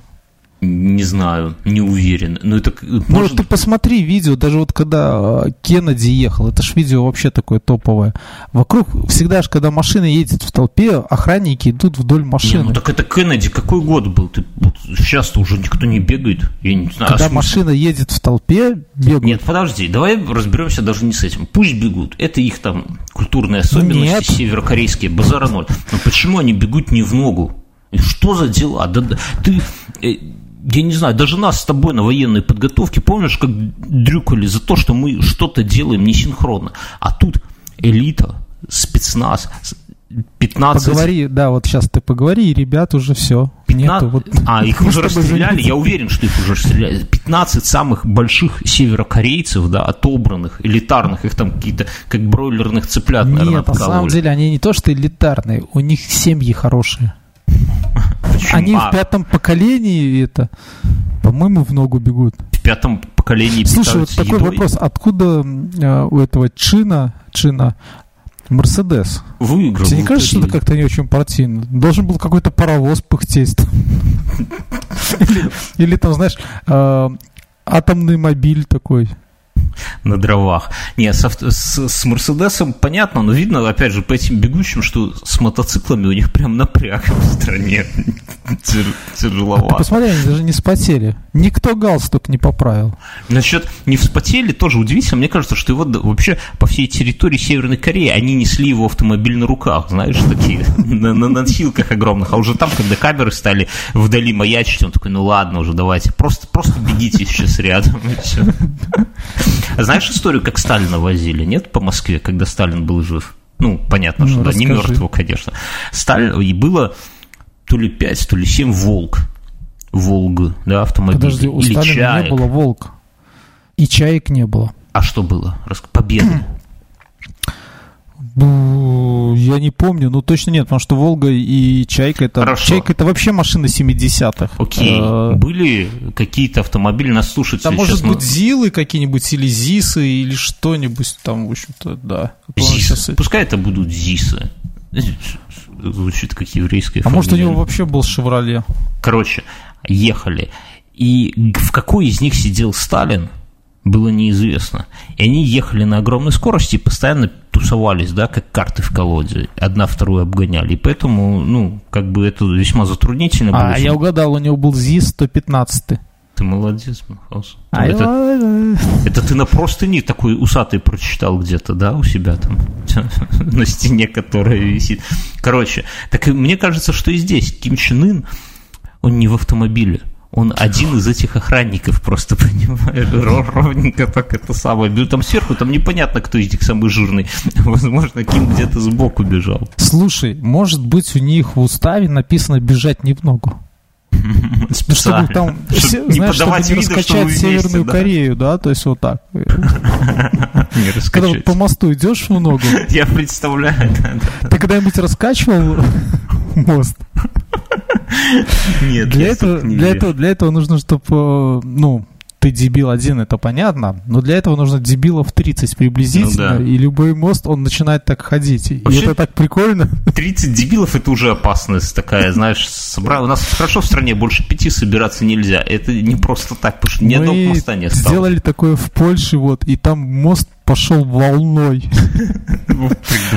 Не знаю, не уверен. Но это ну, может... ты посмотри видео, даже вот когда э, Кеннеди ехал, это ж видео вообще такое топовое. Вокруг всегда же, когда машина едет в толпе, охранники идут вдоль машины. Не, ну так это Кеннеди, какой год был? Ты, вот, сейчас-то уже никто не бегает. Я не знаю, когда а машина едет в толпе, бегают. Нет, подожди, давай разберемся даже не с этим. Пусть бегут, это их там культурные особенности Нет. северокорейские, базара ноль. Но почему они бегут не в ногу? Что за дела? Да, да, ты э, я не знаю, даже нас с тобой на военной подготовке, помнишь, как дрюкали за то, что мы что-то делаем несинхронно. А тут элита, спецназ, 15... Поговори, да, вот сейчас ты поговори, и ребят уже все. 15... Нету, вот... А, их уже расстреляли, я уверен, что их уже расстреляли. 15 самых больших северокорейцев, да, отобранных, элитарных, их там какие-то, как бройлерных цыплят, наверное, Нет, на самом деле они не то, что элитарные, у них семьи хорошие. Они а... в пятом поколении это, по-моему, в ногу бегут. В пятом поколении Слушай, вот такой едой? вопрос. Откуда э, у этого Чина, Чина Мерседес? Выиграл. Тебе не кажется, что это как-то не очень партийно? Должен был какой-то паровоз пыхтеть. Или там, знаешь, э, атомный мобиль такой на дровах. Не, с, с, с Мерседесом понятно, но видно, опять же, по этим бегущим, что с мотоциклами у них прям напряг в стране. Тяжеловато. А посмотри, они даже не вспотели. Никто галстук не поправил. Насчет не вспотели тоже удивительно. Мне кажется, что его вообще по всей территории Северной Кореи они несли его автомобиль на руках, знаешь, такие, на, на носилках огромных. А уже там, когда камеры стали вдали маячить, он такой, ну ладно уже, давайте, просто, просто бегите сейчас рядом. Знаешь историю, как Сталина возили, нет, по Москве, когда Сталин был жив? Ну, понятно, ну, что да, не мертвого, конечно. Сталин, и было то ли 5, то ли 7 «Волк». «Волг», да, автомобиль. Подожди, у Или Сталина чаек. не было «Волк». И чаек не было. А что было? Победа. Я не помню, ну точно нет, потому что Волга и Чайка это. Хорошо. Чайка это вообще машина 70-х. Окей. А... Были какие-то автомобили, нас слушать. Там может быть Зилы какие-нибудь или Зисы или что-нибудь там, в общем-то, да. Зисы. Пускай это будут Зисы. Звучит как еврейская А фамилия. может у него вообще был Шевроле? Короче, ехали. И в какой из них сидел Сталин, было неизвестно. И они ехали на огромной скорости и постоянно тусовались, да, как карты в колоде. Одна вторую обгоняли. И поэтому, ну, как бы это весьма затруднительно было. А, я угадал, у него был ЗИС-115. Ты молодец, Мюнхгаузен. А это, это ты на простыни такой усатый прочитал где-то, да, у себя там, на стене, которая висит. Короче, так мне кажется, что и здесь Ким Чен Ын, он не в автомобиле. Он один из этих охранников, просто понимаешь, ровненько так это самое. Ну, там сверху, там непонятно, кто из них самый жирный. Возможно, Ким где-то сбоку бежал. Слушай, может быть, у них в уставе написано «бежать не в ногу». Ну, чтобы там, чтобы знаешь, чтобы не раскачать Северную Корею, да, то есть вот так. Когда вот по мосту идешь в ногу. Я представляю, Ты когда-нибудь раскачивал мост? Нет, для этого, для этого, для этого нужно, чтобы, ну, ты дебил один, это понятно, но для этого нужно дебилов 30 приблизительно, ну, да. и любой мост, он начинает так ходить. Вообще, и это так прикольно. 30 дебилов это уже опасность такая, знаешь, собра... у нас хорошо в стране больше пяти собираться нельзя. Это не просто так, потому что ни одного моста не осталось. сделали такое в Польше, вот, и там мост пошел волной.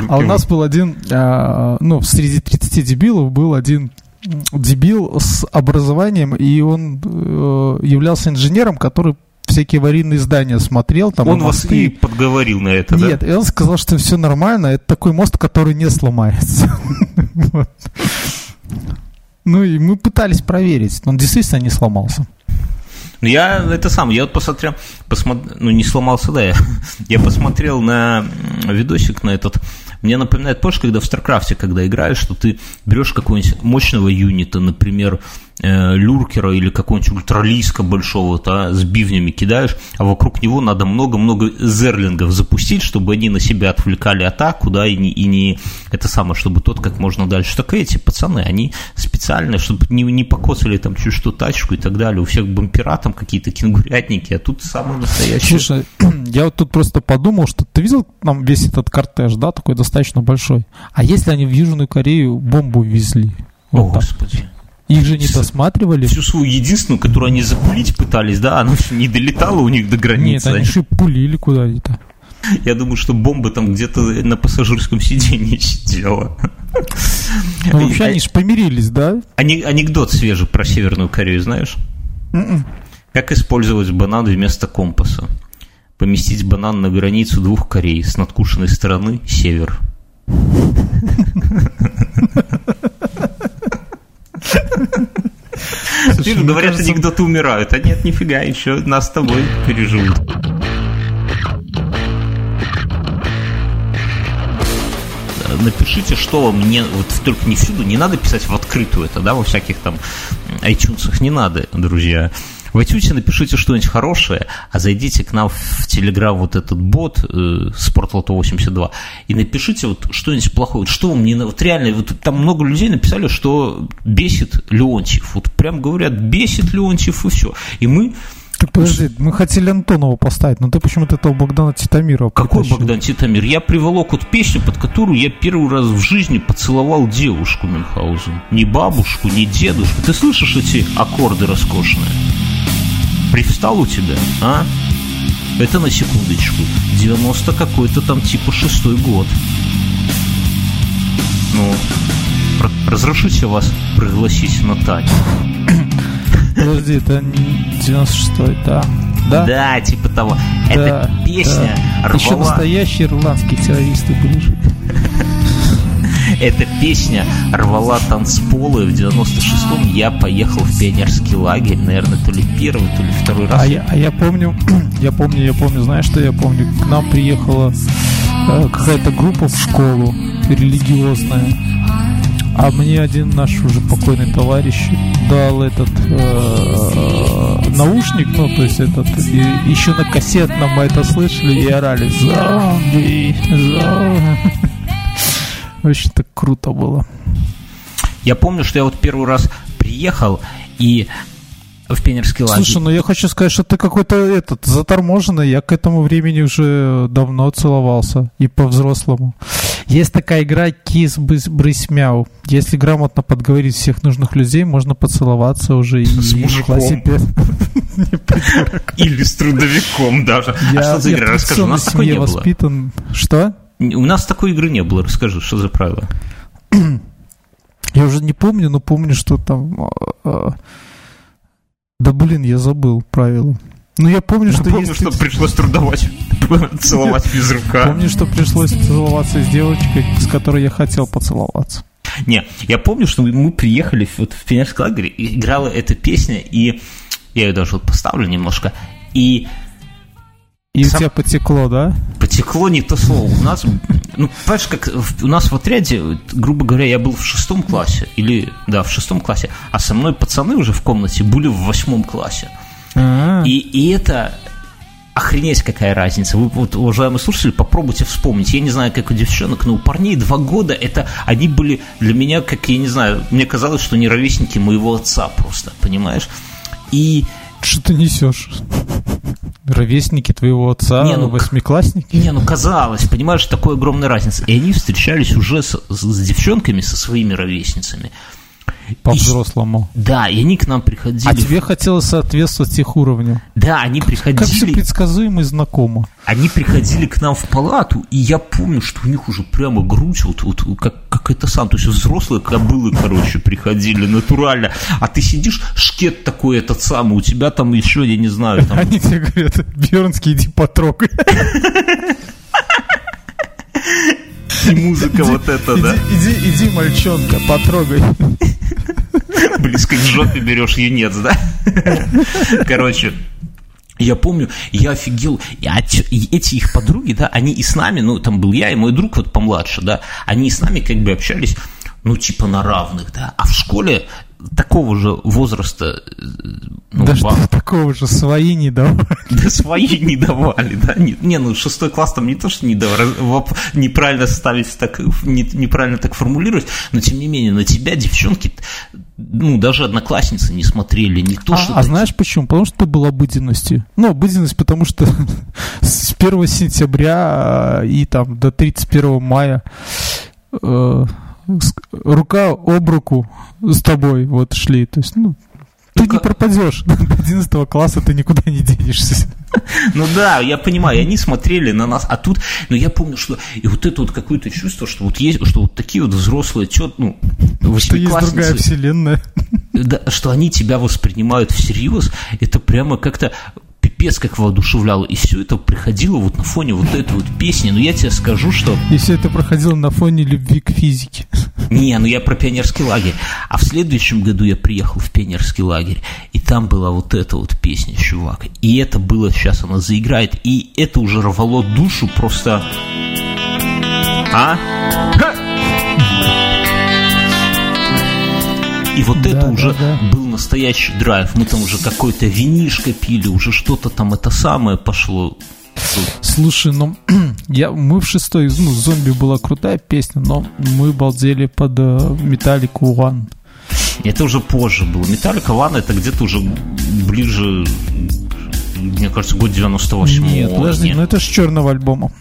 А у нас был один, а, ну, среди 30 дебилов был один дебил с образованием, и он э, являлся инженером, который всякие аварийные здания смотрел. Там он вас и подговорил на это, Нет, да? и он сказал, что все нормально, это такой мост, который не сломается. Ну и мы пытались проверить, он действительно не сломался. Ну, я это сам, я вот посмотрел, посмотр, ну не сломался, да, я, я посмотрел на видосик на этот мне напоминает, помнишь, когда в Старкрафте, когда играешь, что ты берешь какого-нибудь мощного юнита, например, э, люркера или какого-нибудь ультралиска большого, да, с бивнями кидаешь, а вокруг него надо много-много зерлингов запустить, чтобы они на себя отвлекали атаку, да, и не, и не это самое, чтобы тот как можно дальше. Так эти пацаны, они специально, чтобы не, не покосали там чуть что тачку и так далее. У всех бампера там какие-то кенгурятники, а тут самый настоящий. Слушай, я вот тут просто подумал, что ты видел там весь этот кортеж, да, такой достаточно большой. А если они в Южную Корею бомбу везли? Вот О, так. Господи. Их же не досматривали. Всю свою единственную, которую они запулить пытались, да, она не долетала у них до границы. Нет, они же пулили куда-то. Я думаю, что бомба там где-то на пассажирском сиденье сидела. Ну, вообще они же помирились, да? Анекдот свежий про Северную Корею, знаешь? М-м. Как использовать банан вместо компаса? Поместить банан на границу двух Корей с надкушенной стороны север. Слушай, говорят, кажется... анекдоты умирают, а нет, нифига, еще нас с тобой переживут. Напишите, что вам не, вот только не всюду, не надо писать в открытую это, да, во всяких там iTunes не надо, друзья. В iTunes напишите что-нибудь хорошее, а зайдите к нам в Telegram вот этот бот э, Спортлото 82 и напишите вот что-нибудь плохое. Что вам не... Вот реально, вот там много людей написали, что бесит Леонтьев. Вот прям говорят, бесит Леонтьев и все. И мы так подожди, мы хотели Антонова поставить, но ты почему-то этого Богдана Титамирова Какой притащил. Богдан Титамир? Я приволок вот песню, под которую я первый раз в жизни поцеловал девушку Мюнхгаузен. Не бабушку, не дедушку. Ты слышишь эти аккорды роскошные? Привстал у тебя, а? Это на секундочку. 90 какой-то там типа шестой год. Ну, разрешите вас пригласить на танец. Подожди, это 96-й, да? Да? Да, типа того. Да, Эта песня да. рвала... Еще настоящие ирландские террористы были жить. Эта песня рвала танцполы. В 96-м я поехал в пионерский лагерь, наверное, то ли первый, то ли второй раз. А я, а я помню, я помню, я помню, знаешь, что я помню? К нам приехала э, какая-то группа в школу религиозная. А мне один наш уже покойный товарищ дал этот э, наушник, ну, то есть этот, и, еще на кассетном мы это слышали и орали «Зомби! Зомби!» Очень так круто было. Я помню, что я вот первый раз приехал и в пионерский лагерь. Слушай, ну я хочу сказать, что ты какой-то этот заторможенный. Я к этому времени уже давно целовался. И по-взрослому. Есть такая игра Kiss Брысь Мяу. Если грамотно подговорить всех нужных людей, можно поцеловаться уже с и мужиком. Или с трудовиком даже. Я, а что за игра? Расскажи, у нас такой не воспитан. Что? У нас такой игры не было. Расскажи, что за правило? Я уже не помню, но помню, что там... а, а, Да блин, я забыл правила. Ну, я помню, что Помню, есть... что пришлось трудовать, целовать без рука. Помню, что пришлось целоваться с девочкой, с которой я хотел поцеловаться. Не, я помню, что мы приехали вот в пионерский лагерь, и играла эта песня, и я ее даже вот поставлю немножко, и И Сам- у тебя потекло, да? Потекло не то слово. У нас, ну, понимаешь, как у нас в отряде, грубо говоря, я был в шестом классе, или, да, в шестом классе, а со мной пацаны уже в комнате были в восьмом классе. А, И, и это охренеть какая разница. Вы, вот, уважаемые слушатели, попробуйте вспомнить. Я не знаю, как у девчонок, но у парней два года, это они были для меня, как, я не знаю, мне казалось, что они ровесники моего отца просто, понимаешь? И Что ты несешь? Ровесники твоего отца, Не, ну, восьмиклассники? Не, ну казалось, понимаешь, такой огромная разница. И они встречались уже с, с- с девчонками, со своими ровесницами. По-взрослому. Да, и они к нам приходили. А тебе хотелось соответствовать их уровню. Да, они Как все приходили, предсказуемо и знакомо. они приходили к нам в палату, и я помню, что у них уже прямо грудь, вот, вот как, как это сам, то есть взрослые кобылы, короче, приходили натурально, а ты сидишь, шкет такой этот самый, у тебя там еще, я не знаю, там Они тебе говорят, Бьернский, иди потрогай. и музыка вот эта, да, Иди, иди, иди, мальчонка, потрогай. Близко к жопе берешь юнец, да? Короче, я помню, я офигел, эти их подруги, да, они и с нами, ну, там был я и мой друг вот помладше, да, они и с нами как бы общались, ну, типа на равных, да, а в школе такого же возраста, э, ну, да вам- что такого же, свои не давай. да свои не давали, да, не, не, ну, шестой класс там не то, что не давали, неправильно ставить так, не- неправильно так формулировать, но, тем не менее, на тебя девчонки, ну, даже одноклассницы не смотрели, не то, А, что... а знаешь почему? Потому что ты был обыденностью. Ну, обыденность, потому что с 1 сентября а, и там до 31 мая э, рука об руку с тобой вот шли. То есть, ну, ты Ну, не пропадешь. До 11 класса ты никуда не денешься. Ну да, я понимаю, они смотрели на нас, а тут, но я помню, что и вот это вот какое-то чувство, что вот есть, что вот такие вот взрослые тет, ну, Что есть другая вселенная. да, что они тебя воспринимают всерьез, это прямо как-то пипец как воодушевляло. И все это приходило вот на фоне вот этой вот песни. Но я тебе скажу, что... И все это проходило на фоне любви к физике. Не, ну я про пионерский лагерь. А в следующем году я приехал в пионерский лагерь, и там была вот эта вот песня, чувак. И это было, сейчас она заиграет, и это уже рвало душу просто... А? И вот Да, это да, уже да. был настоящий драйв. Мы там уже какой-то винишко пили, уже что-то там это самое пошло. Слушай, ну я, мы в шестой, ну, зомби была крутая песня, но мы балдели под Металлику One. Это уже позже было. Металлика Ван это где-то уже ближе, мне кажется, год 98 Нет, подожди, ну это ж черного альбома.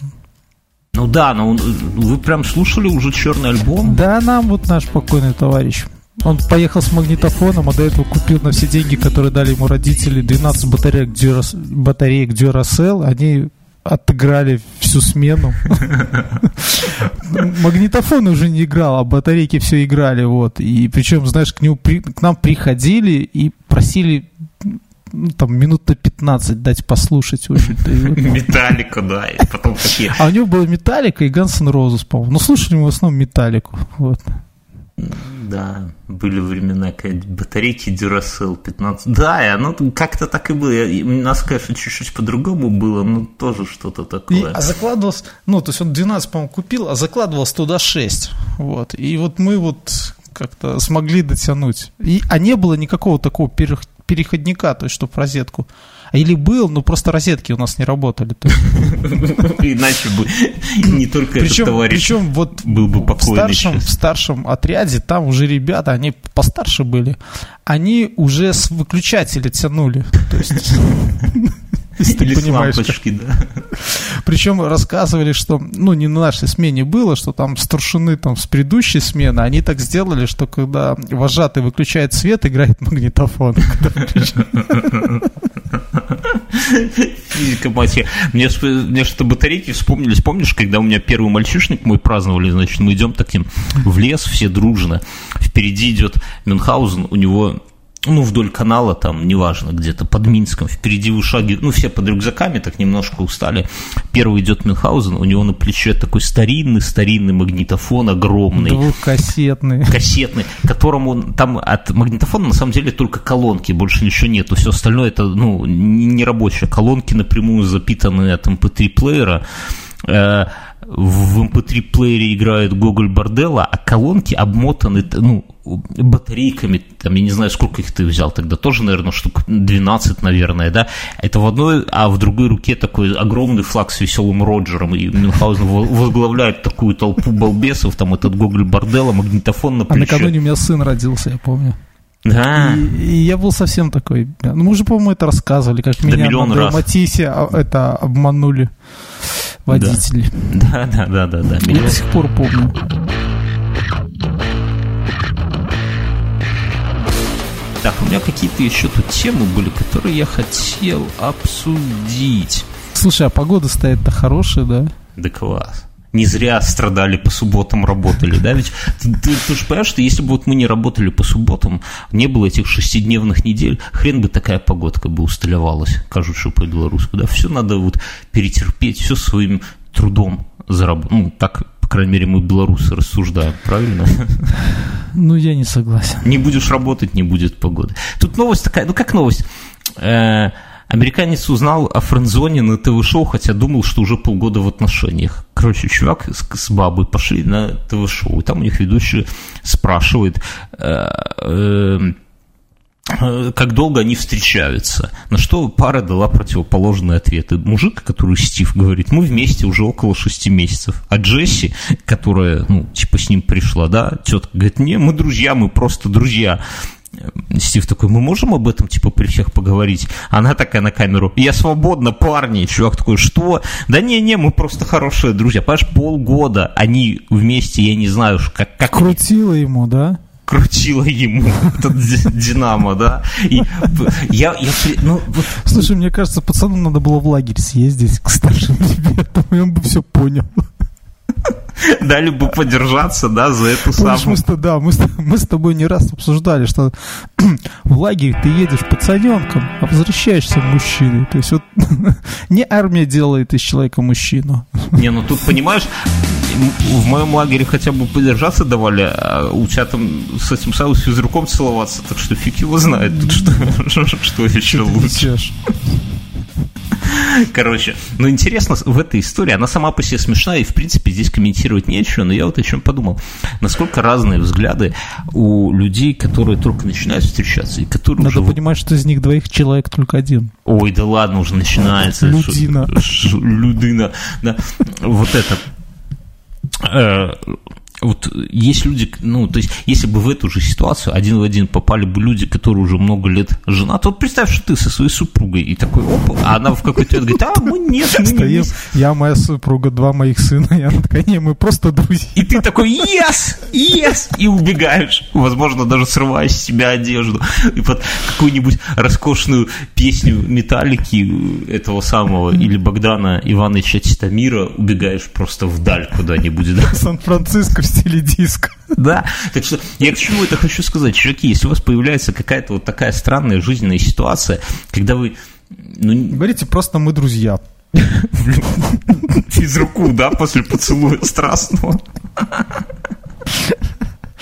Ну да, но вы прям слушали уже черный альбом? Да, нам вот наш покойный товарищ. Он поехал с магнитофоном, а до этого купил на все деньги, которые дали ему родители, 12 батареек, Duracell, батареек Duracell. Они отыграли всю смену. Магнитофон уже не играл, а батарейки все играли, вот. И причем, знаешь, к, нему к нам приходили и просили ну, там минут на 15 дать послушать. Металлика, да, и потом такие. А у него была Металлика и N' Roses, по-моему. Ну, слушали мы в основном Металлику. Вот. Да, были времена, когда батарейки Duracell 15. Да, и оно как-то так и было. И У нас, конечно, чуть-чуть по-другому было, но тоже что-то И, такое. а закладывалось, ну, то есть он 12, по-моему, купил, а закладывалось туда 6. Вот. И вот мы вот как-то смогли дотянуть. И, а не было никакого такого перех- переходника, то есть, чтобы розетку. Или был, но просто розетки у нас не работали. Иначе бы не только этот товарищ причем вот был бы в покойный старшем, сейчас. в старшем отряде там уже ребята, они постарше были, они уже с выключателя тянули. То есть, ты понимаешь, лампочки, да. Причем рассказывали, что, ну, не на нашей смене было, что там старшины там с предыдущей смены, они так сделали, что когда вожатый выключает свет, играет магнитофон. Физика мать. Мне, мне что-то батарейки вспомнились. Помнишь, когда у меня первый мальчишник мы праздновали, значит, мы идем таким в лес, все дружно. Впереди идет Мюнхгаузен, у него ну, вдоль канала, там, неважно, где-то под Минском, впереди вышаги, ну, все под рюкзаками так немножко устали. Первый идет Мюнхгаузен, у него на плече такой старинный-старинный магнитофон огромный. Двухкассетный. Кассетный, которому там от магнитофона на самом деле только колонки, больше ничего нету. Все остальное это, ну, не рабочие колонки напрямую запитанные от MP3-плеера эм в MP3-плеере эм играет Гоголь Бордела, а колонки обмотаны, ну, батарейками, там, я не знаю, сколько их ты взял тогда, тоже, наверное, штук 12, наверное, да, это в одной, а в другой руке такой огромный флаг с веселым Роджером, и Мюнхгаузен возглавляет такую толпу балбесов, там этот Гоголь Бордела, магнитофон на плече. А накануне у меня сын родился, я помню. Да. И, и я был совсем такой. Ну, мы уже, по-моему, это рассказывали, как да меня на Матисе а, это обманули водители. Да, да, да, да, да. Я до сих пор помню. Так, у меня какие-то еще тут темы были, которые я хотел обсудить. Слушай, а погода стоит-то хорошая, да? Да класс не зря страдали по субботам, работали, да? Ведь ты, ты, ты же понимаешь, что если бы вот мы не работали по субботам, не было этих шестидневных недель, хрен бы такая погодка бы усталевалась, кажется, по белорусски, да? Все надо вот перетерпеть, все своим трудом заработать. Ну, так, по крайней мере, мы белорусы рассуждаем, правильно? Ну, я не согласен. Не будешь работать, не будет погоды. Тут новость такая, ну как новость? Американец узнал о френдзоне на ТВ-шоу, хотя думал, что уже полгода в отношениях. Короче, чувак с, с бабой пошли на ТВ-шоу, и там у них ведущий спрашивает, э, э, э, как долго они встречаются. На что пара дала противоположные ответы. Мужик, который Стив, говорит, мы вместе уже около шести месяцев. А Джесси, которая, ну, типа с ним пришла, да, тетка говорит, не, мы друзья, мы просто друзья. Стив такой, мы можем об этом, типа, при всех поговорить? Она такая на камеру, я свободна, парни. Чувак такой, что? Да не-не, мы просто хорошие друзья. Понимаешь, полгода они вместе, я не знаю, как... как... Крутила ему, да? крутила ему этот Динамо, да. И я, я, ну, вот... Слушай, мне кажется, пацану надо было в лагерь съездить к старшим ребятам, и он бы все понял. Дали бы подержаться, да, за эту Помнишь, самую... Мы, да, мы, мы с тобой не раз обсуждали, что в лагерь ты едешь пацаненком, а возвращаешься мужчиной. То есть вот не армия делает из человека мужчину. Не, ну тут, понимаешь, в моем лагере хотя бы подержаться давали, а у тебя там с этим самым физруком целоваться, так что фиг его знает тут что, что еще лучше. Короче, ну интересно в этой истории, она сама по себе смешная, и в принципе здесь комментировать нечего, но я вот о чем подумал. Насколько разные взгляды у людей, которые только начинают встречаться, и которые Надо уже... понимать, что из них двоих человек только один. Ой, да ладно, уже начинается. Людина. Людина, да. Вот это э, вот есть люди, ну, то есть, если бы в эту же ситуацию один в один попали бы люди, которые уже много лет женаты, вот представь, что ты со своей супругой, и такой, оп, а она в какой-то момент говорит, а, мы нет, мы Стоим, не я, моя супруга, два моих сына, я такая, не, мы просто друзья. И ты такой, yes, yes, и убегаешь, возможно, даже срывая с себя одежду, и под какую-нибудь роскошную песню Металлики этого самого, или Богдана Ивановича Титамира убегаешь просто вдаль куда-нибудь, да? Сан-Франциско стиле диско. Да, так что я к чему это хочу сказать, чуваки, если у вас появляется какая-то вот такая странная жизненная ситуация, когда вы... Ну, Говорите, просто мы друзья. Из руку, да, после поцелуя страстного.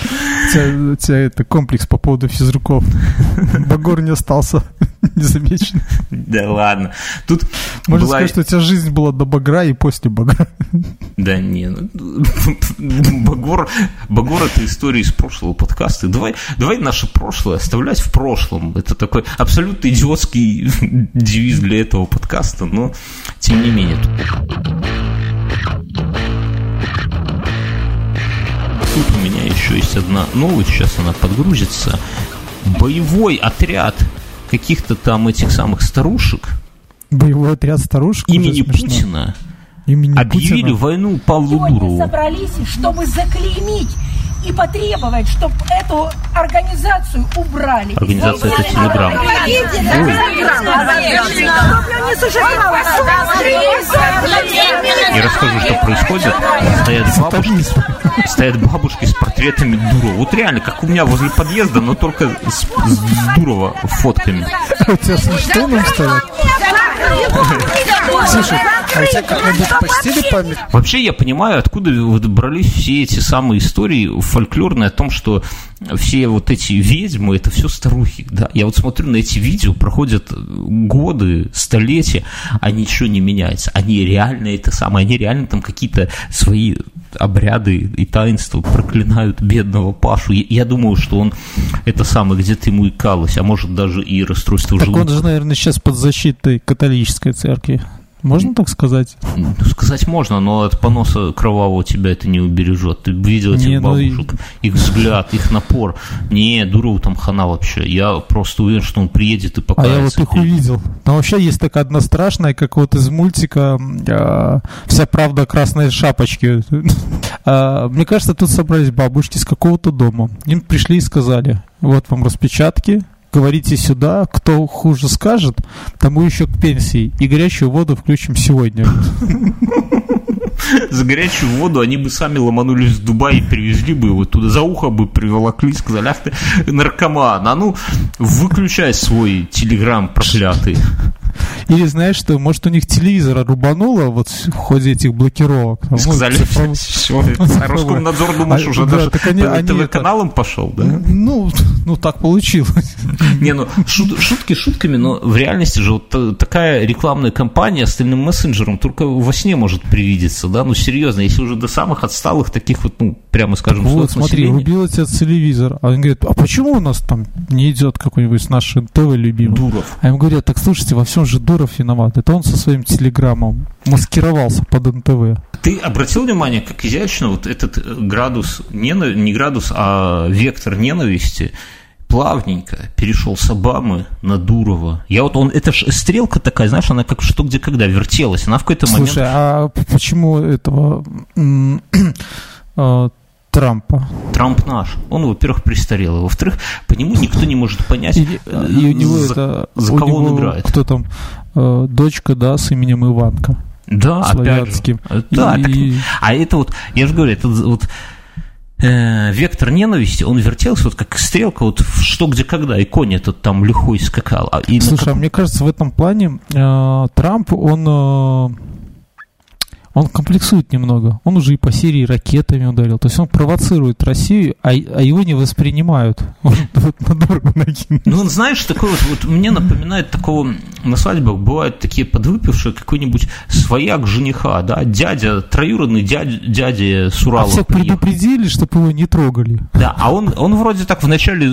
У тебя, это комплекс по поводу физруков. Багор не остался незамеченным. Да ладно. Тут Можно была... сказать, что у тебя жизнь была до багра и после багра. Да не, ну, Багор, Багор это история из прошлого подкаста. Давай, давай наше прошлое оставлять в прошлом. Это такой абсолютно идиотский девиз для этого подкаста, но тем не менее тут у меня еще есть одна новость, сейчас она подгрузится. Боевой отряд каких-то там этих самых старушек. Боевой отряд старушек? Имени Путина имени Объявили Путина. войну Павлу Сегодня Дурову. собрались, чтобы заклеймить и потребовать, чтобы эту организацию убрали. Организация это Телеграм. Я расскажу, что происходит. Стоят бабушки, стоят бабушки с портретами Дурова. Вот реально, как у меня возле подъезда, но только с, с Дурова фотками. У тебя с Эйнштейном стоят? Слушай, а у тебя как-нибудь почтили память? Вообще я понимаю, откуда брались все эти самые истории фольклорные о том, что все вот эти ведьмы, это все старухи, да. Я вот смотрю на эти видео, проходят годы, столетия, а ничего не меняется. Они реально это самое, они реально там какие-то свои обряды и таинства проклинают бедного Пашу. Я, я думаю, что он это самое где-то ему икалось, а может даже и расстройство Так он желудка. же, наверное, сейчас под защитой католической церкви. Можно так сказать? Ну, сказать можно, но от поноса кровавого тебя это не убережет. Ты видел этих Не, ну бабушек, их взгляд, их напор. Не, Дурову там хана вообще. Я просто уверен, что он приедет и А покажется. я вот их увидел. Но вообще есть такая одна страшная, как вот из мультика э, «Вся правда красной шапочке». А, Мне кажется, тут собрались бабушки с какого-то дома. Им пришли и сказали, вот вам распечатки, говорите сюда, кто хуже скажет, тому еще к пенсии. И горячую воду включим сегодня. За горячую воду они бы сами ломанулись в Дубай и привезли бы его туда, за ухо бы приволокли, сказали, ах ты наркоман, а ну выключай свой телеграм проклятый. Или знаешь что, может у них телевизора рубануло вот в ходе этих блокировок. Ну, Сказали, цифровой- все, Роскомнадзор, думаешь, А, уже да, даже так они- по они это- ТВ-каналам пошел, да? Ну, ну так получилось. Не, ну шут- шутки шутками, но в реальности же вот та- такая рекламная кампания остальным мессенджерам только во сне может привидеться, да? Ну серьезно, если уже до самых отсталых таких вот, ну, прямо скажем, Вот, смотри, населения. убил отец телевизор. А он говорит, а почему у нас там не идет какой-нибудь наш ТВ любимый? Дуров. А ему говорят, так слушайте, во всем же Дуров виноват. Это он со своим телеграммом маскировался под НТВ. Ты обратил внимание, как изящно вот этот э, градус, не градус, а вектор ненависти плавненько перешел с Обамы на Дурова. Я вот он, это ж стрелка такая, знаешь, она как что где когда вертелась. Она в какой-то момент... Слушай, а почему этого э, Трампа? Трамп наш. Он, во-первых, престарелый. Во-вторых, по нему никто не может понять, И, э, и у него за, это... за кого он него играет. Кто там? Э, дочка, да, с именем Иванка. Да, опять же. Славянским. Да, И- так- а это вот, я же говорю, это вот э, вектор ненависти, он вертелся вот как стрелка, вот в что, где, когда, и конь этот там лихой скакал. А и Слушай, а каком- мне кажется, в этом плане э, Трамп, он, э, он комплексует немного. Он уже и по Сирии ракетами ударил. То есть он провоцирует Россию, а, а его не воспринимают. Он вот на дорогу накинул. Ну, он, знаешь, такой вот, вот мне напоминает такого, на свадьбах бывают такие подвыпившие, какой-нибудь свояк жениха, да, дядя, троюродный дядя, дядя с А всех приехал. предупредили, чтобы его не трогали. Да, а он, он вроде так вначале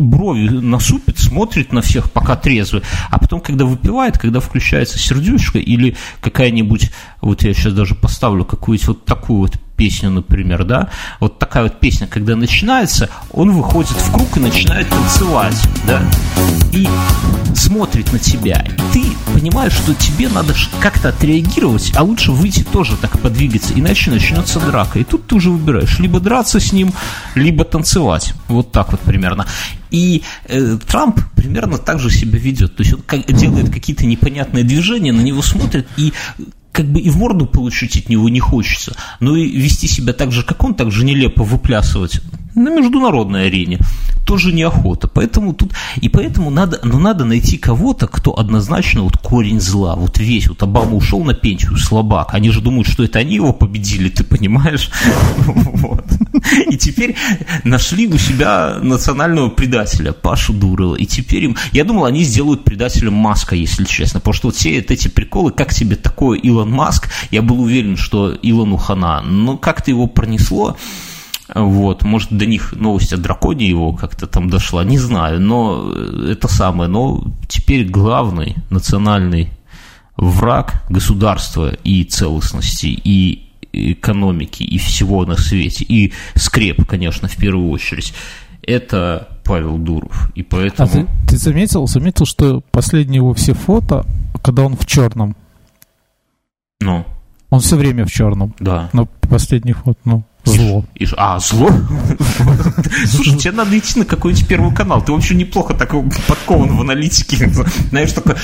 брови насупит, смотрит на всех, пока трезвый, а потом, когда выпивает, когда включается сердючка или какая-нибудь, вот я сейчас даже поставлю какую-нибудь вот такую вот песню, например, да, вот такая вот песня, когда начинается, он выходит в круг и начинает танцевать, да, и смотрит на тебя, и ты понимаешь, что тебе надо как-то отреагировать, а лучше выйти тоже так подвигаться, иначе начнется драка. И тут ты уже выбираешь, либо драться с ним, либо танцевать. Вот так вот примерно. И э, Трамп примерно так же себя ведет. То есть он как- делает какие-то непонятные движения, на него смотрят и как бы и в морду получить от него не хочется, но и вести себя так же, как он, так же нелепо выплясывать на международной арене тоже неохота. Поэтому тут и поэтому надо, ну, надо найти кого-то, кто однозначно вот корень зла, вот весь, вот Обама ушел на пенсию, слабак. Они же думают, что это они его победили, ты понимаешь? Вот. И теперь нашли у себя национального предателя, Пашу Дурова. И теперь им, я думал, они сделают предателем Маска, если честно. Потому что вот все эти приколы, как тебе такое Илон Маск, я был уверен, что Илону хана. Но как-то его пронесло. Вот, может, до них новость о драконе его как-то там дошла, не знаю, но это самое, но теперь главный национальный враг государства и целостности, и экономики, и всего на свете, и скреп, конечно, в первую очередь, это Павел Дуров. И А поэтому... ты, ты заметил, заметил, что последние его все фото, когда он в черном. Ну, Он все время в черном. Да. Но последних вот, ну, зло. И, ш- а, зло? Слушай, тебе надо идти на какой-нибудь первый канал. Ты вообще неплохо так подкован в аналитике. Знаешь, такая,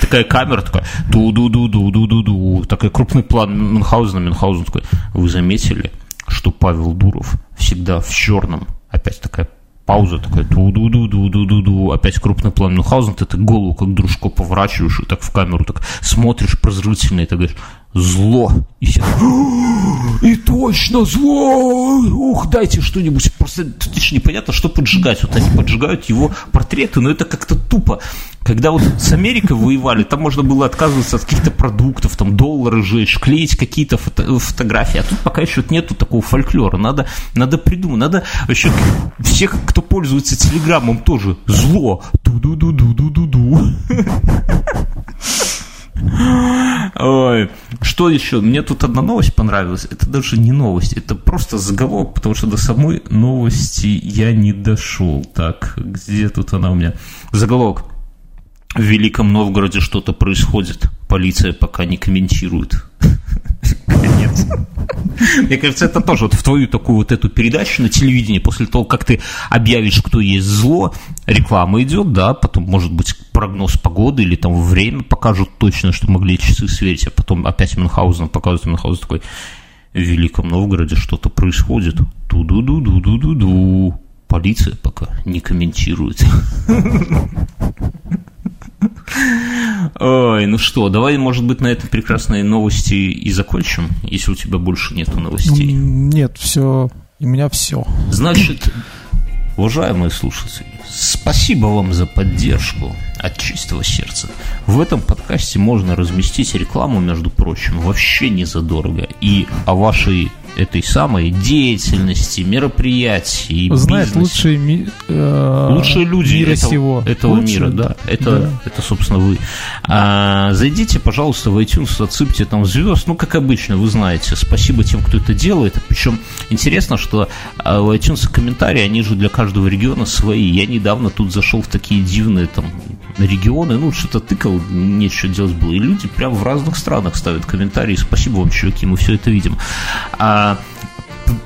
такая камера, такая ду-ду-ду-ду-ду-ду-ду. Такой крупный план Мюнхгаузена. Мюнхгаузен такой, вы заметили, что Павел Дуров всегда в черном? Опять такая пауза такая, ду-ду-ду-ду-ду-ду, опять крупный план Мюнхгаузен, ты так голову как дружко поворачиваешь и так в камеру так смотришь прозрительно и так говоришь, зло. И все, и точно зло! Ух, дайте что-нибудь. Просто тут еще непонятно, что поджигать. Вот они поджигают его портреты, но это как-то тупо. Когда вот с Америкой воевали, там можно было отказываться от каких-то продуктов, там доллары жечь, клеить какие-то фото- фотографии. А тут пока еще нету такого фольклора. Надо, надо придумать. Надо вообще всех, кто пользуется телеграммом, тоже зло. Ду-ду-ду-ду-ду-ду-ду. Ой, что еще? Мне тут одна новость понравилась. Это даже не новость, это просто заголовок, потому что до самой новости я не дошел. Так, где тут она у меня? Заголовок. В Великом Новгороде что-то происходит. Полиция пока не комментирует. Мне кажется, это тоже вот в твою такую вот эту передачу на телевидении, после того, как ты объявишь, кто есть зло, реклама идет, да, потом, может быть, прогноз погоды или там время покажут точно, что могли часы сверить, а потом опять Мюнхгаузен показывает, Мюнхгаузен такой, в Великом Новгороде что-то происходит. Ту-ду-ду-ду-ду-ду-ду. Полиция пока не комментирует. Ой, ну что, давай, может быть, на этой прекрасной новости и закончим, если у тебя больше нету новостей. Нет, все, у меня все. Значит, уважаемые слушатели, спасибо вам за поддержку от чистого сердца. В этом подкасте можно разместить рекламу, между прочим, вообще не задорого. И о вашей этой самой деятельности, мероприятии, Знает бизнесе. лучшие, ми- э, Лучшие люди мира этого, сего. этого Лучшие, мира, да. Это, Да. это, собственно, вы. А, зайдите, пожалуйста, в iTunes, отсыпьте там звезд. Ну, как обычно, вы знаете. Спасибо тем, кто это делает. Причем интересно, что а, в iTunes комментарии, они же для каждого региона свои. Я недавно тут зашел в такие дивные там регионы, ну, что-то тыкал, нечего делать было. И люди прям в разных странах ставят комментарии. Спасибо вам, чуваки, мы все это видим. А,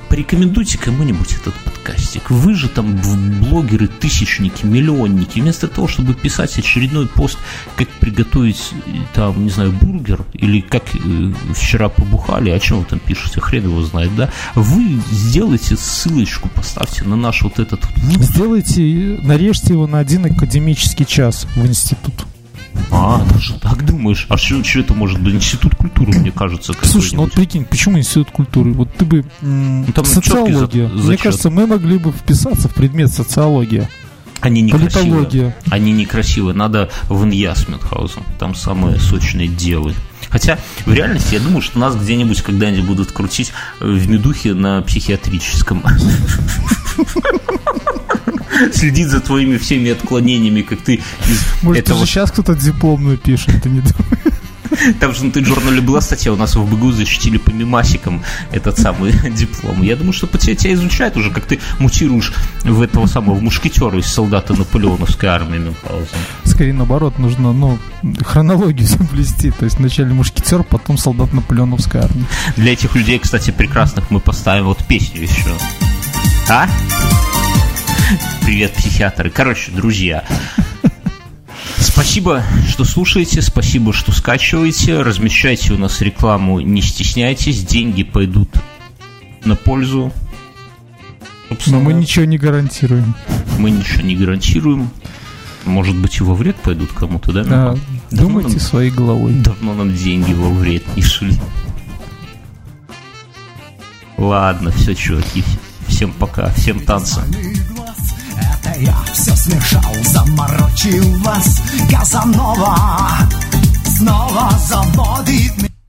порекомендуйте кому-нибудь этот подкастик. Вы же там блогеры, тысячники, миллионники. Вместо того, чтобы писать очередной пост, как приготовить, э, там, не знаю, бургер, или как э, вчера побухали, о чем вы там пишете, хрен его знает, да? Вы сделайте ссылочку, поставьте на наш вот этот Сделайте, нарежьте его на один академический час в институт. А, даже так думаешь? А что, что это может быть? Институт культуры, мне кажется, Слушай, ну вот прикинь, почему институт культуры? Вот ты бы... Ну, там социология. за- Мне кажется, мы могли бы вписаться в предмет социология. Они некрасивые. Они некрасивые. Надо в Иньяс Мюнхгаузен. Там самые сочные девы. Хотя, в реальности, я думаю, что нас где-нибудь когда-нибудь будут крутить в медухе на психиатрическом. Следить за твоими всеми отклонениями, как ты из Может, этого... сейчас кто-то дипломную пишет, ты не думаешь? Там же на журнале была статья, у нас в БГУ защитили по мемасикам этот самый диплом. Я думаю, что по тебе тебя изучают уже, как ты мутируешь в этого самого в мушкетера из солдата наполеоновской армии Мюнхгаузена. Скорее наоборот, нужно, ну, хронологию соблюсти. То есть вначале мушкетер, потом солдат Наполеоновской армии. Для этих людей, кстати, прекрасных мы поставим вот песню еще. А? Привет, психиатры. Короче, друзья, спасибо, что слушаете, спасибо, что скачиваете, размещайте у нас рекламу, не стесняйтесь, деньги пойдут на пользу. Но Собственно, мы ничего не гарантируем. мы ничего не гарантируем. Может быть, и во вред пойдут кому-то, да? А, Давно думайте нам- своей головой. Давно нам деньги во вред не шли. Ладно, все, чуваки. Всем пока, всем танца. Это я все смешал, заморочил вас. Казанова Снова заводит меня